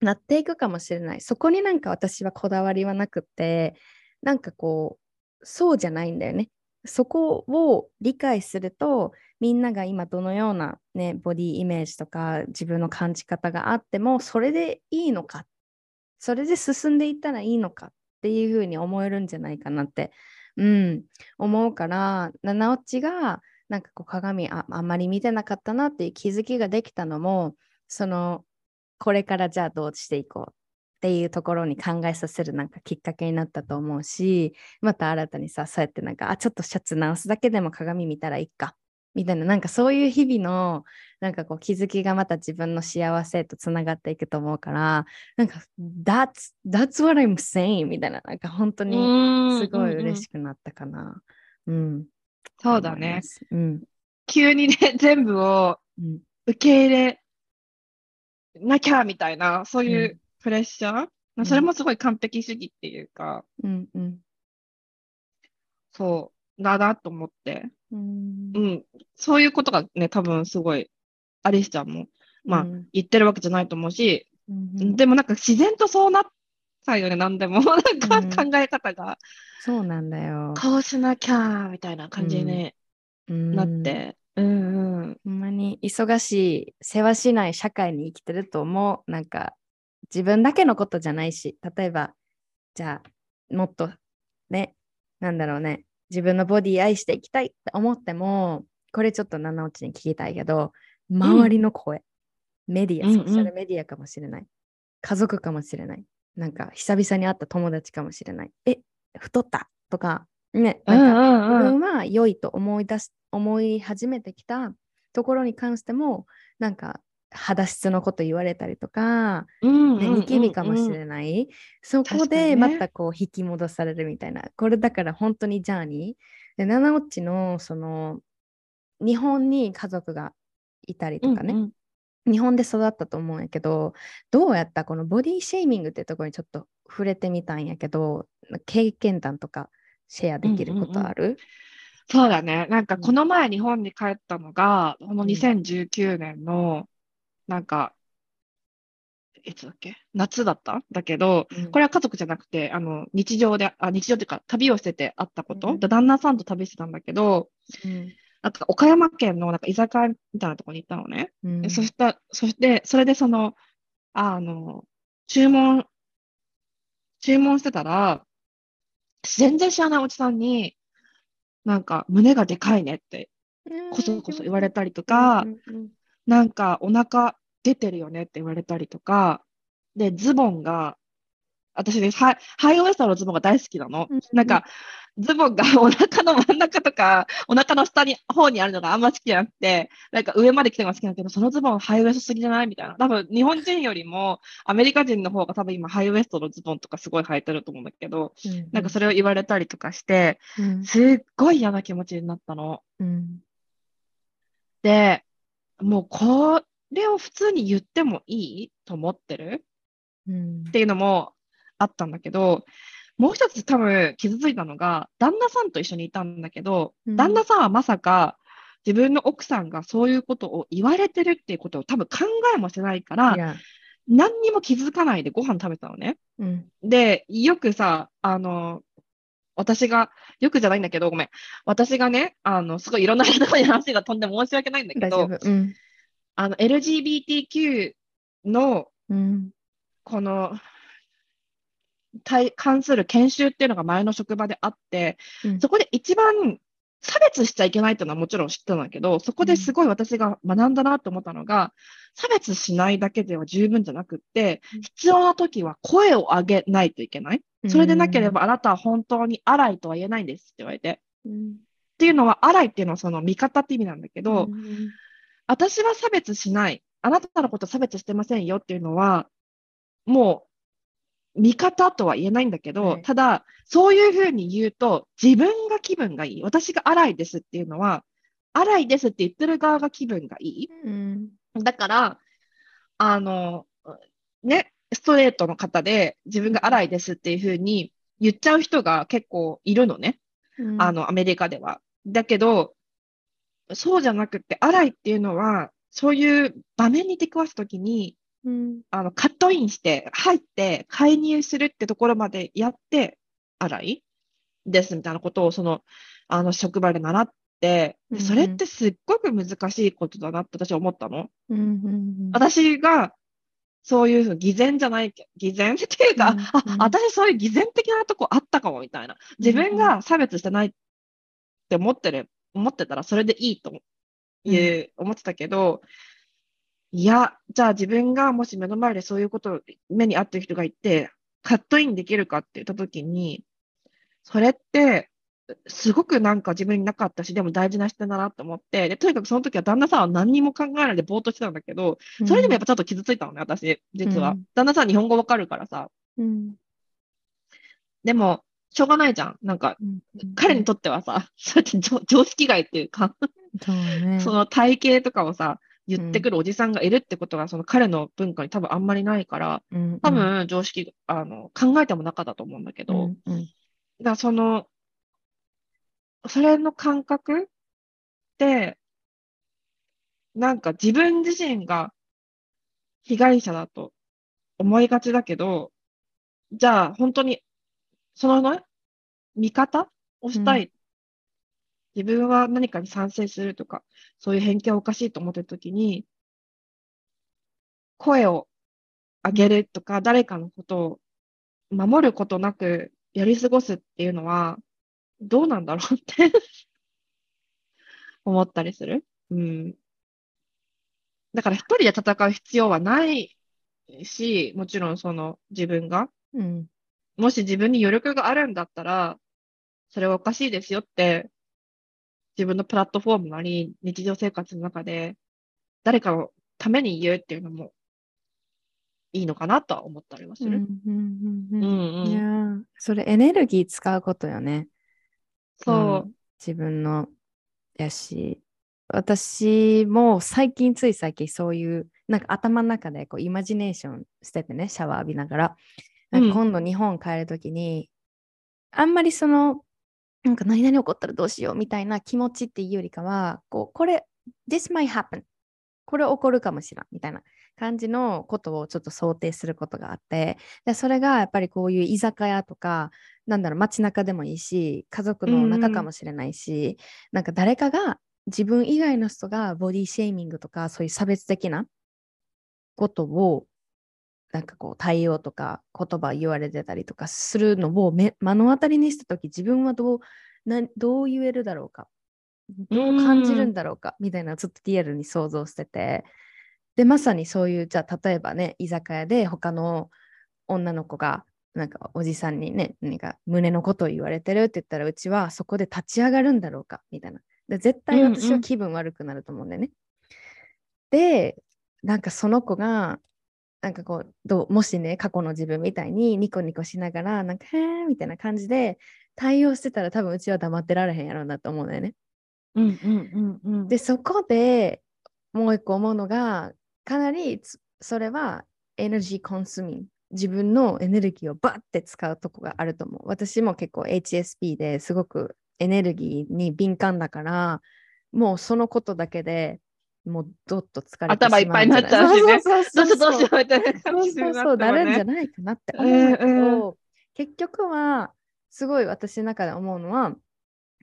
なっていくかもしれない。そこになんか私はこだわりはなくて、なんかこう、そうじゃないんだよね。そこを理解すると、みんなが今どのような、ね、ボディイメージとか自分の感じ方があっても、それでいいのかっそれで進んでいったらいいのかっていうふうに思えるんじゃないかなって、うん、思うから、七落ちがなんかこう鏡ああんまり見てなかったなっていう気づきができたのも、そのこれからじゃあどうしていこうっていうところに考えさせるなんかきっかけになったと思うし、また新たにさ、そうやってなんか、あ、ちょっとシャツ直すだけでも鏡見たらいいかみたいな、なんかそういう日々の、なんかこう気づきがまた自分の幸せとつながっていくと思うから、なんか、that's, that's what I'm saying みたいな、なんか本当にすごい嬉しくなったかな。うん。そうだね。うん。急にね、全部を受け入れなきゃみたいな、そういうプレッシャー、うん、それもすごい完璧主義っていうか、うんうん、そう、だなと思って。うん、うん、そういうことがね、多分すごい、アリスちゃんも、まあ、うん、言ってるわけじゃないと思うし、うん、でもなんか自然とそうなったよね、何でも。なんか考え方が。そうなんだよ。こうしなきゃ、みたいな感じに、ねなって。うんうん。ほんまに忙しい、世話しない社会に生きてると思う。なんか、自分だけのことじゃないし、例えば、じゃあ、もっと、ね、なんだろうね、自分のボディ愛していきたいって思っても、これちょっと七落ちに聞きたいけど、周りの声、うん、メディア、ソーシャルメディアかもしれない、家族かもしれない、なんか久々に会った友達かもしれない、え、太った？とか、ね、なんか自分は良いと思い出し、思い始めてきたところに関しても、なんか肌質のこと言われたりとか、ね、ニキビかもしれない、そこでまたこう引き戻されるみたいな、これだから本当にジャーニー。で七落ちのその日本に家族がいたりとかね、うんうん、日本で育ったと思うんやけどどうやったこのボディシェーミングってところにちょっと触れてみたんやけど経験談とかシェアできることある、うんうんうんそうだね。なんかこの前日本に帰ったのが、この2019年のなんか、いつだっけ？夏だった？だけど、これは家族じゃなくて、あの、日常で、あ、日常っていうか、旅をしてて会ったこと、うん。旦那さんと旅してたんだけど、うん。なんか岡山県のなんか居酒屋みたいなところに行ったのね。うん。でそした、そして、それでその、あの、注文、注文してたら、全然知らないおじさんに、なんか、胸がでかいねって、こそこそ言われたりとか、なんか、お腹出てるよねって言われたりとか、で、ズボンが、私ね、ハイハイウエストのズボンが大好きなの。うんなんか、ズボンが お腹の真ん中とか、お腹の下に、方にあるのがあんま好きじゃなくて、なんか上まで来てるのが好きなんだけど、そのズボンハイウエストすぎじゃないみたいな。多分、日本人よりも、アメリカ人の方が多分今、ハイウエストのズボンとかすごい履いてると思うんだけど、なんかそれを言われたりとかして、うんすっごい嫌な気持ちになったの。うんで、もうこれを普通に言ってもいいと思ってる？うん。っていうのもあったんだけど、もう一つ多分傷ついたのが、旦那さんと一緒にいたんだけど、うん。旦那さんはまさか自分の奥さんがそういうことを言われてるっていうことを多分考えもしてないから、何にも気づかないでご飯食べたのね。うん。で、よくさ、あの、私が、よくじゃないんだけど、ごめん。私がね、あの、すごいいろんな人に話が飛んで申し訳ないんだけど、夫。うんあの、LGBTQ のうんこの、対関する研修っていうのが前の職場であって、うんそこで一番差別しちゃいけないっていうのはもちろん知ってたんだけど、そこですごい私が学んだなと思ったのが、差別しないだけでは十分じゃなくってうん、必要な時は声を上げないといけない。それでなければあなたは本当に荒いとは言えないんですって言われて。っうんていうのは、荒いっていうのはその味方って意味なんだけど、うん私は差別しない。あなたのこと差別してませんよっていうのは、もう、味方とは言えないんだけど、はいただ、そういうふうに言うと、自分が気分がいい。私が荒いですっていうのは、荒いですって言ってる側が気分がいい。うんだから、あの、ね、ストレートの方で自分が荒いですっていうふうに言っちゃう人が結構いるのね。うんあの、アメリカでは。だけど、そうじゃなくて、荒いっていうのは、そういう場面に出くわすときに、うん。あの、カットインして、入って、介入するってところまでやって、荒いですみたいなことを、その、あの、職場で習って、うんうん。でそれってすっごく難しいことだなって私は思ったの。うんうん私が、そういう偽善じゃないけ、偽善？っていうか、うんうん。あ、私そういう偽善的なとこあったかもみたいな。自分が差別してないって思ってる、思ってたらそれでいいという、思ってたけど、いや、じゃあ自分がもし目の前でそういうことを目に遭ってる人がいて、カットインできるかって言ったときに、それって、すごくなんか自分になかったし、でも大事な視点だなと思って、で、とにかくその時は旦那さんは何にも考えないでぼーっとしてたんだけど、それでもやっぱちょっと傷ついたのね、私、実は。うん旦那さん日本語わかるからさ。うんでも、しょうがないじゃん。なんか、うん彼にとってはさ、そうやって常常識外っていうか、そ の体型とかをさ、言ってくるおじさんがいるってことが、その彼の文化に多分あんまりないから、うん多分常識、あの、考えてもなかったと思うんだけど、うんうんだからその、それの感覚って、なんか自分自身が被害者だと思いがちだけど、じゃあ本当に、そのね、見方をしたい。自分は何かに賛成するとか、そういう偏見はおかしいと思ってるときに、声を上げるとか、誰かのことを守ることなくやり過ごすっていうのは、どうなんだろうって思ったりする。うん。だから一人で戦う必要はないし、もちろんその自分が、うんもし自分に余力があるんだったら、それはおかしいですよって、自分のプラットフォームなり、日常生活の中で、誰かのために言うっていうのもいいのかなとは思ったりはする。うんうんううんうんいやそれエネルギー使うことよね。そう。ん自分のやし私も最近つい最近そういうなんか頭の中でこうイマジネーションしててねシャワー浴びながらなんか今度日本帰るときに、あんまりそのなんか何々起こったらどうしようみたいな気持ちっていうよりかはこうこれ this might happen これ起こるかもしれんみたいな感じのことをちょっと想定することがあってでそれがやっぱりこういう居酒屋とかなんだろう街中でもいいし家族の中かもしれないし、うん、なんか誰かが自分以外の人がボディシェーミングとかそういう差別的なことをなんかこう対応とか言葉言われてたりとかするのを目目の当たりにした時自分はどうなどう言えるだろうか。どう感じるんだろうか。みたいなちょっとリアルに想像してて。でまさにそういうじゃあ例えばね居酒屋で他の女の子がなんかおじさんにね何か胸のことを言われてるって言ったらうちはそこで立ち上がるんだろうか。みたいな。で絶対私は気分悪くなると思うんだよね、うんうん、でなんかその子がなんかこうどうもしね過去の自分みたいにニコニコしながらなんかへーみたいな感じで対応してたら多分うちは黙ってられへんやろうなと思うんだよね。うんうんうんうん、でそこでもう一個思うのがかなりそれはエネルギーコンスミン自分のエネルギーをバッて使うとこがあると思う。私も結構 HSP ですごくエネルギーに敏感だからもうそのことだけでもうどっと疲れてしまう頭いっぱいになっちゃうしね。そうそうそうどうしようどうしようみたいなそうそうそう、なるんじゃないかなって思うけど、結局はすごい私の中で思うのは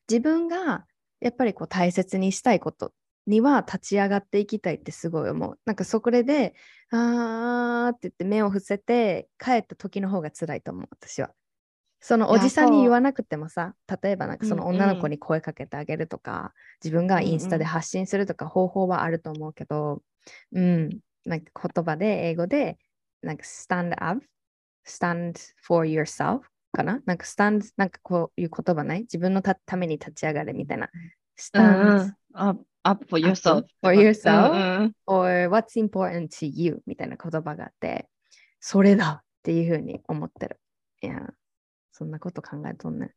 自分がやっぱりこう大切にしたいことには立ち上がっていきたいってすごい思う。なんかそこで、あーって言って目を伏せて帰った時の方が辛いと思う、私は。そのおじさんに言わなくてもさ、例えばなんかその女の子に声かけてあげるとか、自分がインスタで発信するとか方法はあると思うけど、うん、なんか言葉で英語で、なんか stand up, stand for yourself かな？なんか stand なんかこういう言葉ない？自分のたために立ち上がれみたいな。stand、up, up for yourself. for yourself うんうん。or what's important to you みたいな言葉があって、それだっていうふうに思ってる。いや、そんなこと考えとんね。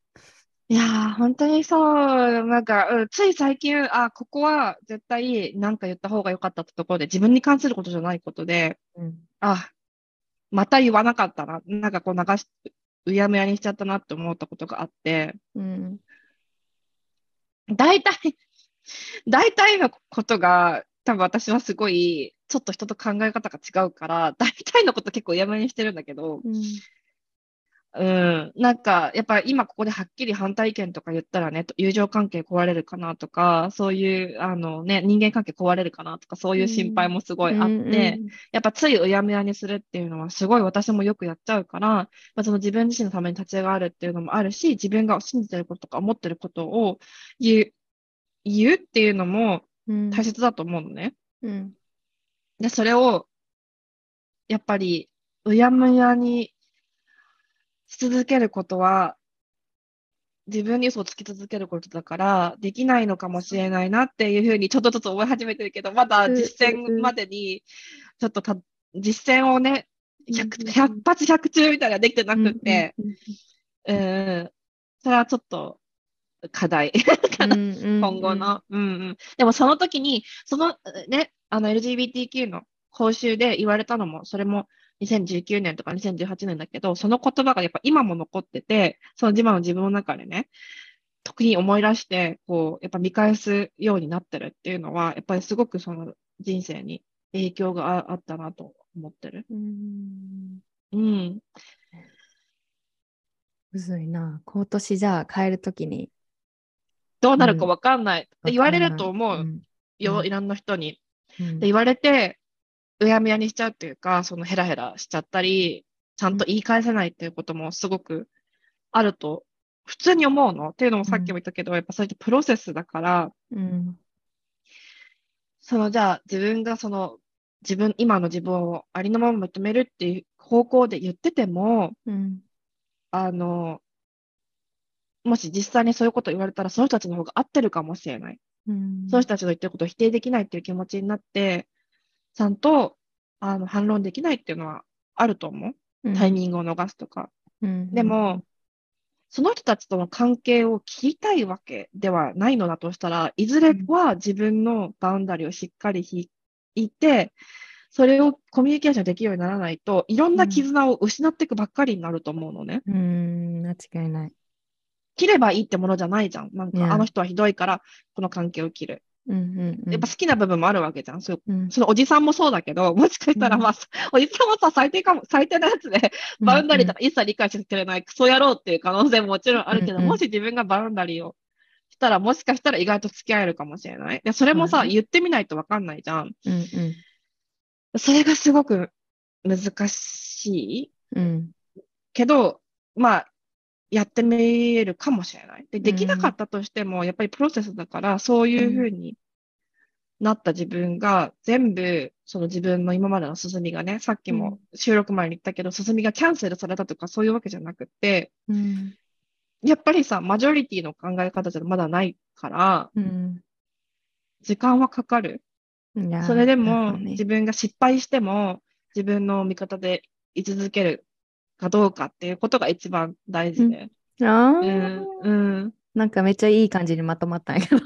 いやー、本当にそう、なんか、うん、つい最近、あ、ここは絶対なんか言った方が良かったってところで、自分に関することじゃないことで、うん。あ、また言わなかったな、なんかこう流し、うやむやにしちゃったなって思ったことがあって、うん。大体、大体のことが、多分私はすごい、ちょっと人と考え方が違うから、大体のこと結構うやむやにしてるんだけど、うん。うん、なんか、やっぱり今ここではっきり反対意見とか言ったらね、友情関係壊れるかなとか、そういう、あのね、人間関係壊れるかなとか、そういう心配もすごいあって、やっぱついうやむやにするっていうのはすごい私もよくやっちゃうから、まあ、その自分自身のために立ち上がるっていうのもあるし、自分が信じてることとか思ってることを言う、言うっていうのもうん、大切だと思うのね。うん。で、それを、やっぱり、うやむやにし続けることは、自分に嘘をつき続けることだから、できないのかもしれないなっていうふうに、ちょっとずつ思い始めてるけど、まだ実践までに、ちょっとた、実践をね、100, 100発100中みたいなできてなくって、うんうん、それはちょっと課題。今後の。うんうん。でもその時に、そのね、あの LGBTQ の講習で言われたのも、それも2019年とか2018年だけど、その言葉がやっぱ今も残ってて、その今の自分の中でね、特に思い出して、こう、やっぱ見返すようになってるっていうのは、やっぱりすごくその人生に影響がああったなと思ってる。うん。うん。むずいな。今年じゃあ帰るときに。どうなるかわかんない。うん言われると思ううんよ、うんいろんな人に。うんで言われて、うやむやにしちゃうっていうか、そのヘラヘラしちゃったり、ちゃんと言い返せないっていうこともすごくあると、普通に思うの。っていうのもさっきも言ったけど、やっぱそういったプロセスだから、うん。そのじゃあ自分がその自分、今の自分をありのまま認めるっていう方向で言ってても、うん。あの、もし実際にそういうこと言われたら、その人たちの方が合ってるかもしれない。うん。その人たちの言ってることを否定できないっていう気持ちになって、ちゃんとあの反論できないっていうのはあると思う。タイミングを逃すとか。うん。でも、その人たちとの関係を切りたいわけではないのだとしたら、いずれは自分のバウンダリーをしっかり引いて、それをコミュニケーションできるようにならないと、いろんな絆を失っていくばっかりになると思うのね。うん、間違いない。切ればいいってものじゃないじゃん。なんか、あの人はひどいから、この関係を切る。うんうんうん。やっぱ好きな部分もあるわけじゃん。そのおじさんもそうだけど、もしかしたら、うん。まあ、おじさんもさ、最低かも、最低なやつで、バウンダリーとか一切理解してくれないクソ野郎っていう可能性ももちろんあるけど、もし自分がバウンダリーをしたら、もしかしたら意外と付き合えるかもしれない。で、それもさ、言ってみないとわかんないじゃん。うんそれがすごく難しいうんうん。けど、まあ、やってみるかもしれない。で、できなかったとしても、やっぱりプロセスだから、そういうふうになった自分が、全部、その自分の今までの進みがね、さっきも収録前に言ったけど、進みがキャンセルされたとか、そういうわけじゃなくて、うん。やっぱりさ、マジョリティの考え方じゃまだないから、うん。時間はかかる。それでも、ね自分が失敗しても、自分の味方で居続けるかどうかっていうことが一番大事で。あうーん、うん。なんかめっちゃいい感じにまとまったんやけど。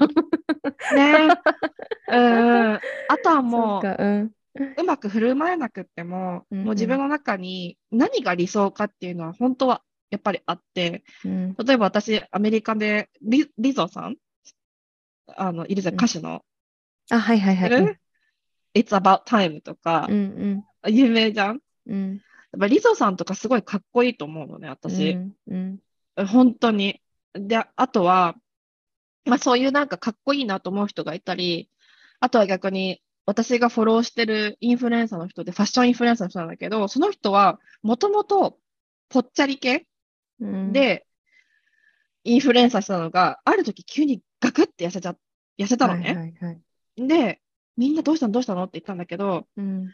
ね。うん。あとはもそうかうんう、うまく振る舞えなくっても、うんうんもう自分の中に何が理想かっていうのは本当はやっぱりあって、うん例えば私、アメリカでリリゾさん？あの、いるじゃん、うん歌手の。あ、はいはいはい。It's About Time とかう、ん有名じゃん。うん？うん。やっぱリゾさんとかすごいかっこいいと思うのね、私。うんうん本当に。で、あとは、まあそういうなんかかっこいいなと思う人がいたり、あとは逆に私がフォローしてるインフルエンサーの人で、ファッションインフルエンサーの人なんだけど、その人はもともとぽっちゃり系うん、で、インフルエンサーしたのが、ある時急にガクって痩せちゃ、痩せたのね。はいはいはいで、みんなどうしたの？どうしたの？って言ったんだけど、うん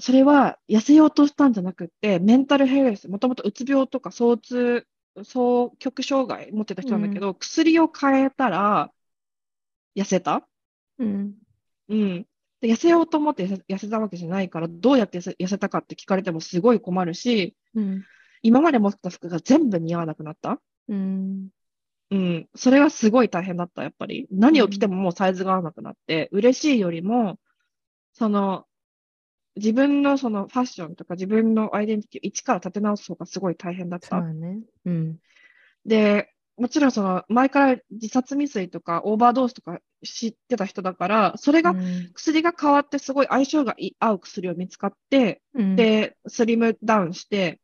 それは痩せようとしたんじゃなくって、メンタルヘルス、もともとうつ病とか躁痛、双極障害持ってた人なんだけど、薬を変えたら痩せた？うんうん。で痩せようと思って痩せたわけじゃないから、どうやって痩せたかって聞かれてもすごい困るし、うん今まで持ってた服が全部似合わなくなった？うんうん。それがすごい大変だった、やっぱり。何を着てももうサイズが合わなくなって、嬉しいよりも、その、自分のそのファッションとか自分のアイデンティティを一から立て直す方がすごい大変だった。そうだね。うん。で、もちろんその前から自殺未遂とかオーバードーズとか知ってた人だから、それがうん。薬が変わってすごい相性が合う薬を見つかって、うん、で、スリムダウンして、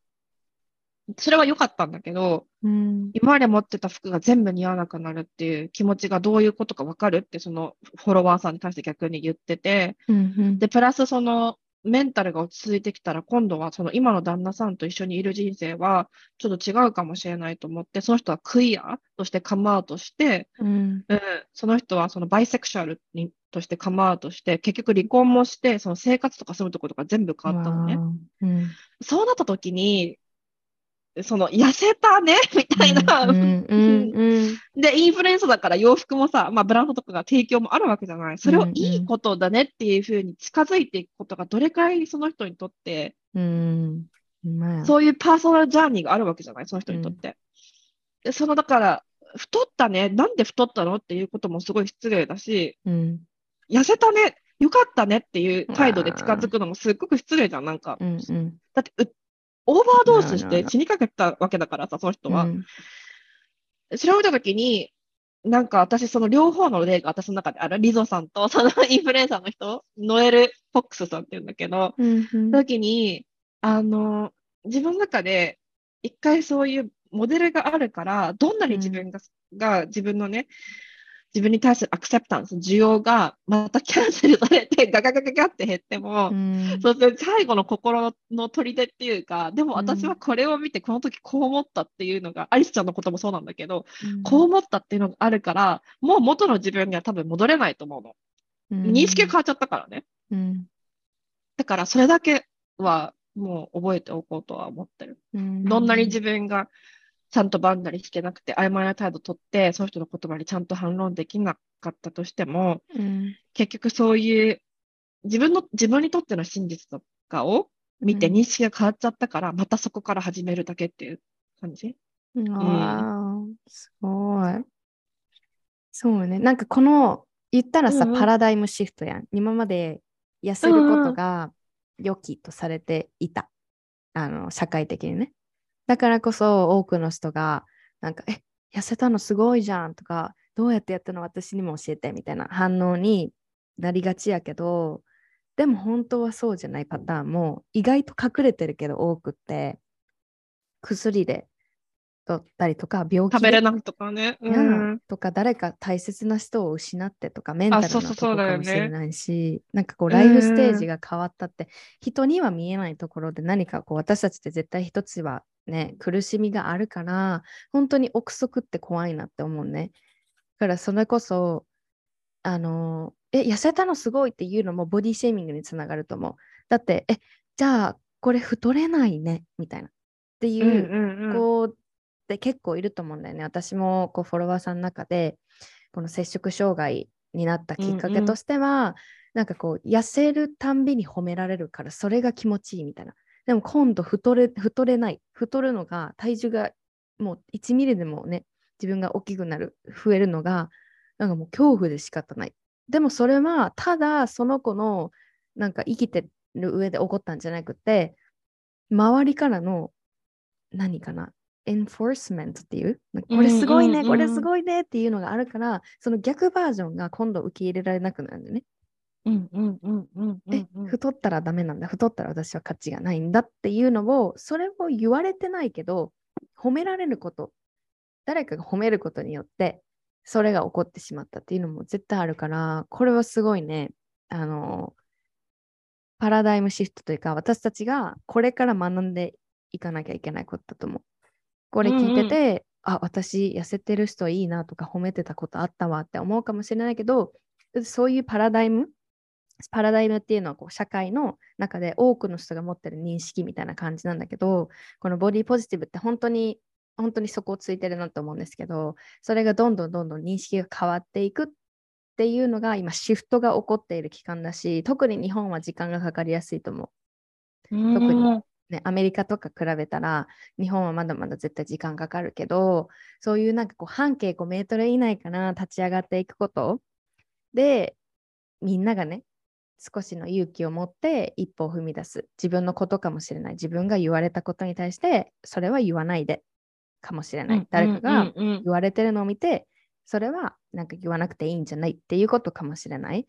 それは良かったんだけど、うん。今まで持ってた服が全部似合わなくなるっていう気持ちがどういうことかわかるって、そのフォロワーさんに対して逆に言ってて、うんうん。で、プラスそのメンタルが落ち着いてきたら、今度はその今の旦那さんと一緒にいる人生はちょっと違うかもしれないと思って、その人はクイアとしてカムアウトして、うん。うん、その人はそのバイセクシュアルにとしてカムアウトして、結局離婚もして、その生活とか住むところとか全部変わったのね。うん。そうなった時に、その痩せたね みたいな、うんうんうんで、インフルエンサーだから洋服もさ、まあブランドとかが提供もあるわけじゃない。それをいいことだねっていうふうに近づいていくことがどれくらいその人にとって、うんうんまあそういうパーソナルジャーニーがあるわけじゃないその人にとって。で、そのだから、太ったね、なんで太ったのっていうこともすごい失礼だし、うん痩せたね、よかったねっていう態度で近づくのもすっごく失礼じゃん、なんか。うんうんだってう、オーバードーズして死にかけたわけだからさ、その人は。うん。調べたときに、なんか私、その両方の例が私の中である、リゾさんとそのインフルエンサーの人、ノエル・フォックスさんって言うんだけど、うんうん。時に、あの、自分の中で一回そういうモデルがあるから、どんなに自分が、が自分のね、自分に対するアクセプタンス、需要がまたキャンセルされて、ガガガガガって減っても、うんそして最後の心の砦っていうか、でもうん私はこれを見て、この時こう思ったっていうのが、アリスちゃんのこともそうなんだけど、うんこう思ったっていうのがあるから、もう元の自分には多分戻れないと思うの。うん認識が変わっちゃったからね。うんだからそれだけはもう覚えておこうとは思ってる。うんどんなに自分がちゃんとバンダリしてなくて、曖昧な態度を取って、その人の言葉にちゃんと反論できなかったとしても、うん結局そういう自分の、自分にとっての真実とかを見てうん認識が変わっちゃったから、またそこから始めるだけっていう感じ。ああ、すごい。そうね。なんかこの、言ったらさ、うんうんパラダイムシフトやん。今まで痩せることが良きとされていた。あの、社会的にね。だからこそ多くの人が、なんか、え、痩せたのすごいじゃんとか、どうやってやったの私にも教えてみたいな反応になりがちやけど、でも本当はそうじゃないパターンも意外と隠れてるけど多くって、薬で取ったりとか、病気食べれなくとかね。うん、とか、誰か大切な人を失ってとか、メンタルなとこかもしれないし、なんかこう、ライフステージが変わったって、人には見えないところで何かこう、私たちって絶対一つはね、苦しみがあるから、本当に憶測って怖いなって思うね。だからそれこそ、あの、え、痩せたのすごいっていうのもボディシェーミングにつながると思う。だって、え、じゃあ、これ太れないね、みたいな。っていう、うんうんうん、こう、って結構いると思うんだよね。私もこうフォロワーさんの中でこの摂食障害になったきっかけとしては、うんうん、なんかこう痩せるたんびに褒められるからそれが気持ちいいみたいな。でも今度太れ太れない太るのが体重がもう1ミリでもね自分が大きくなる増えるのがなんかもう恐怖で仕方ない。でもそれはただその子のなんか生きてる上で起こったんじゃなくて周りからの何かなエンフォースメントっていう、これすごいね、これすごいねっていうのがあるから、その逆バージョンが今度受け入れられなくなるんだよね。うんうんうんうんえ、太ったらダメなんだ、太ったら私は価値がないんだっていうのを、それを言われてないけど、褒められること、誰かが褒めることによって、それが起こってしまったっていうのも絶対あるから、これはすごいね、あの、パラダイムシフトというか、私たちがこれから学んでいかなきゃいけないことだと思う。これ聞いてて、うんうん、あ、私痩せてる人いいなとか褒めてたことあったわって思うかもしれないけど、そういうパラダイム、パラダイムっていうのはこう社会の中で多くの人が持ってる認識みたいな感じなんだけど、このボディポジティブって本当に本当にそこをついてるなと思うんですけど、それがどんどんどんどん認識が変わっていくっていうのが今シフトが起こっている期間だし、特に日本は時間がかかりやすいと思う。特にね、アメリカとか比べたら日本はまだまだ絶対時間かかるけどそういうなんかこう半径5メートル以内から立ち上がっていくこと。でみんながね少しの勇気を持って一歩を踏み出す。自分のことかもしれない。自分が言われたことに対してそれは言わないで。かもしれない、誰かが言われてるのを見てそれはなんか言わなくていいんじゃない。っていうことかもしれない。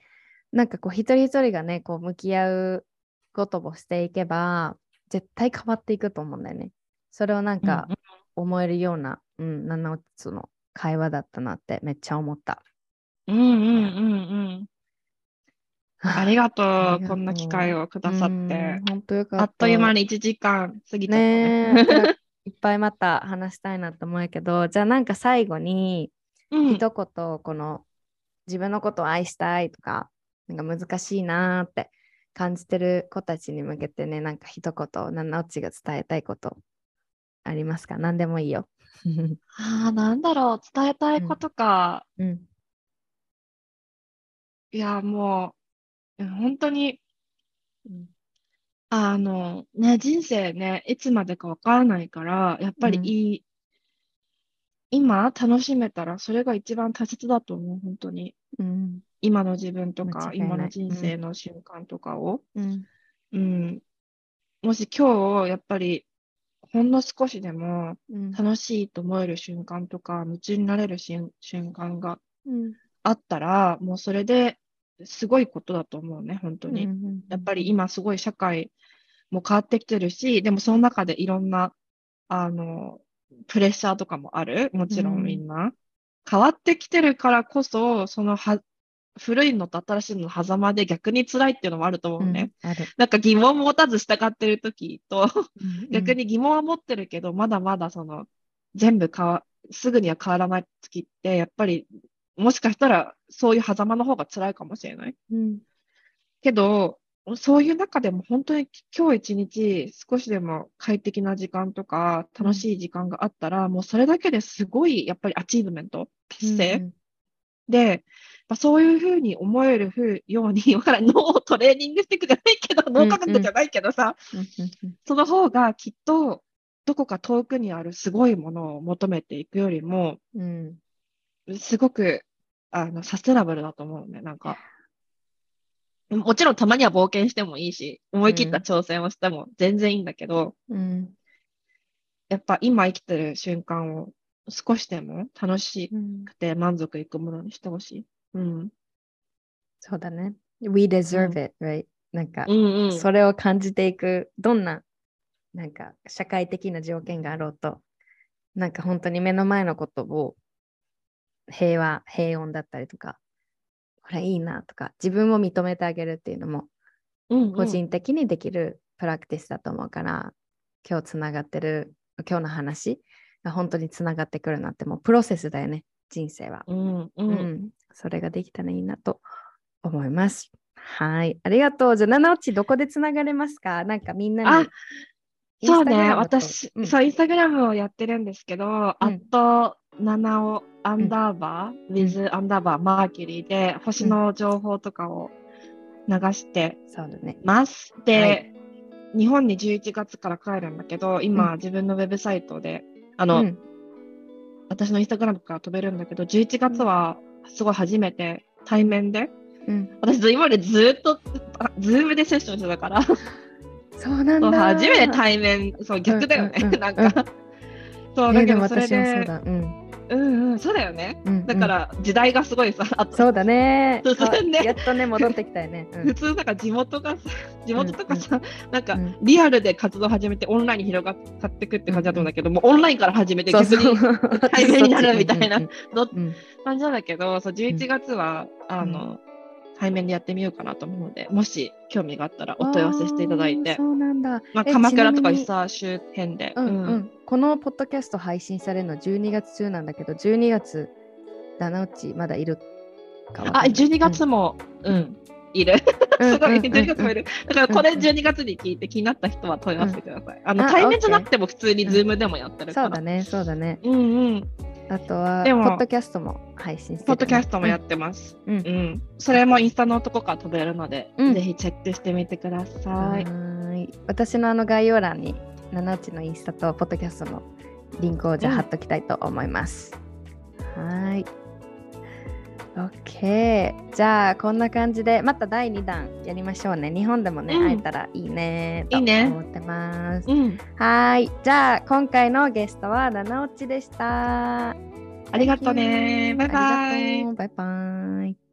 なんかこう一人一人がねこう向き合うことをしていけば絶対変わっていくと思うんだよね。それをなんか思えるような、うん、うん、7つの会話だったなってめっちゃ思った。うんうんうんうん。ありがとう、こんな機会をくださって。本当よかった。あっという間に1時間過ぎたね。ねいっぱいまた話したいなと思うけど、じゃあなんか最後に、一言、この自分のことを愛したいとか、なんか難しいなって感じてる子たちに向けてね、なんか一言、七落ちが伝えたいことありますか？何でもいいよ。ああ、なんだろう、伝えたいことか。うん、うん、いや、もう、本当に、うん、あの、ね、人生ね、いつまでかわからないから、やっぱりいい、うん、今楽しめたら、それが一番大切だと思う、本当に。うん。今の自分とか、今の人生の瞬間とかを、うん、うん、もし今日、やっぱり、ほんの少しでも楽しいと思える瞬間とか、夢中になれる瞬間があったら、もうそれですごいことだと思うね、本当に。やっぱり今すごい社会も変わってきてるし、でもその中でいろんな、あの、プレッシャーとかもある？もちろんみんな。うん、変わってきてるからこそ、そのは古いのと新しいのの狭間で逆に辛いっていうのもあると思うね。うん、なんか疑問持たず従ってる時と逆に疑問は持ってるけど、まだまだその、全部変わ、すぐには変わらない時って、やっぱり、もしかしたらそういう狭間の方が辛いかもしれない。うん、けど、そういう中でも本当に今日一日少しでも快適な時間とか楽しい時間があったら、うん、もうそれだけですごいやっぱり achievement、達成、うん、で、まあ、そういうふうに思えるふうように、わからん、脳をトレーニングしていくじゃないけど、脳科学じゃないけどさ、その方がきっと、どこか遠くにあるすごいものを求めていくよりも、うん、すごくあのサステナブルだと思うね、なんか。もちろんたまには冒険してもいいし、思い切った挑戦をしても全然いいんだけど、うん、やっぱ今生きてる瞬間を少しでも楽しうんくて満足いくものにしてほしい。うん。そうだね。We deserve うん it, right? なんか、うんうん。それを感じていく、どんな、なんか、社会的な条件があろうと、なんか本当に目の前のことを平和、平穏だったりとか、これいいなとか、自分を認めてあげるっていうのも、うんうん個人的にできるプラクティスだと思うから、今日つながってる、今日の話が本当につながってくるなって、もうプロセスだよね、人生は。うんう。うんん、それができたらいいなと思います。はい、ありがとう。じゃあ、七内どこでつながれますか？なんかみんなに。あそうね、私、うんそう、インスタグラムをやってるんですけど、アット七尾アンダーバー、with アンダーバーマーキュリーで星の情報とかを流して。ます。で、はい日本に11月から帰るんだけど、今、自分のウェブサイトで、あの、うん私のインスタグラムから飛べるんだけど、11月はすごい初めて対面で、うん、私今までずっと、あズームでセッションしてたから、そうなんだ。初めて対面、そう逆だよね、うんうんうんなんか。そう、だえーでもけどそ私もそうだ。うん。うんうん、そうだよね。うんだか、ら時代がすごいさ、そうだね。ね。あやっとね、戻ってきたよね。うん。普通なんか地元がさ、地元とかさ、なんかうん。リアルで活動始めてオンラインに広がっていくって感じだと思うんだけど、もうオンラインから始めて逆に 対面になるみたいな感じなんだけど、そう11月は、あの、対面でやってみようかなと思うので、もし興味があったらお問い合わせしていただいて。そうなんだ。まあ、え鎌倉とかちなみに。さ、周辺で。うんううん。ん、このポッドキャスト配信されるの12月中なんだけど、12月、ダナウチまだいるかあ、ない。12月も、うん、いる。うん すごい、うんうん12月もいる。だからこれうんうん12月に聞いて気になった人は問い合わせてください。あのあ対面じゃなくても普通にズームでもやってるから。そうだね、そうだね。うんうん。あとは、ポでもッドキャストも配信してるね、ポッドキャストもやってます。うんうん。それもインスタのとこから飛べるので、うんぜひチェックしてみてくだはさい。ーい。私のあの概要欄に、七内のインスタとポッドキャストのリンクをじゃあうん貼っときたいと思います。はーい。OK。じゃあ、こんな感じで、また第2弾やりましょうね。日本でもね、うん会えたらいいねといいね思ってます。うん。はーい。じゃあ、今回のゲストは七内でした。ありがとうね。バイバイ。バイバイ。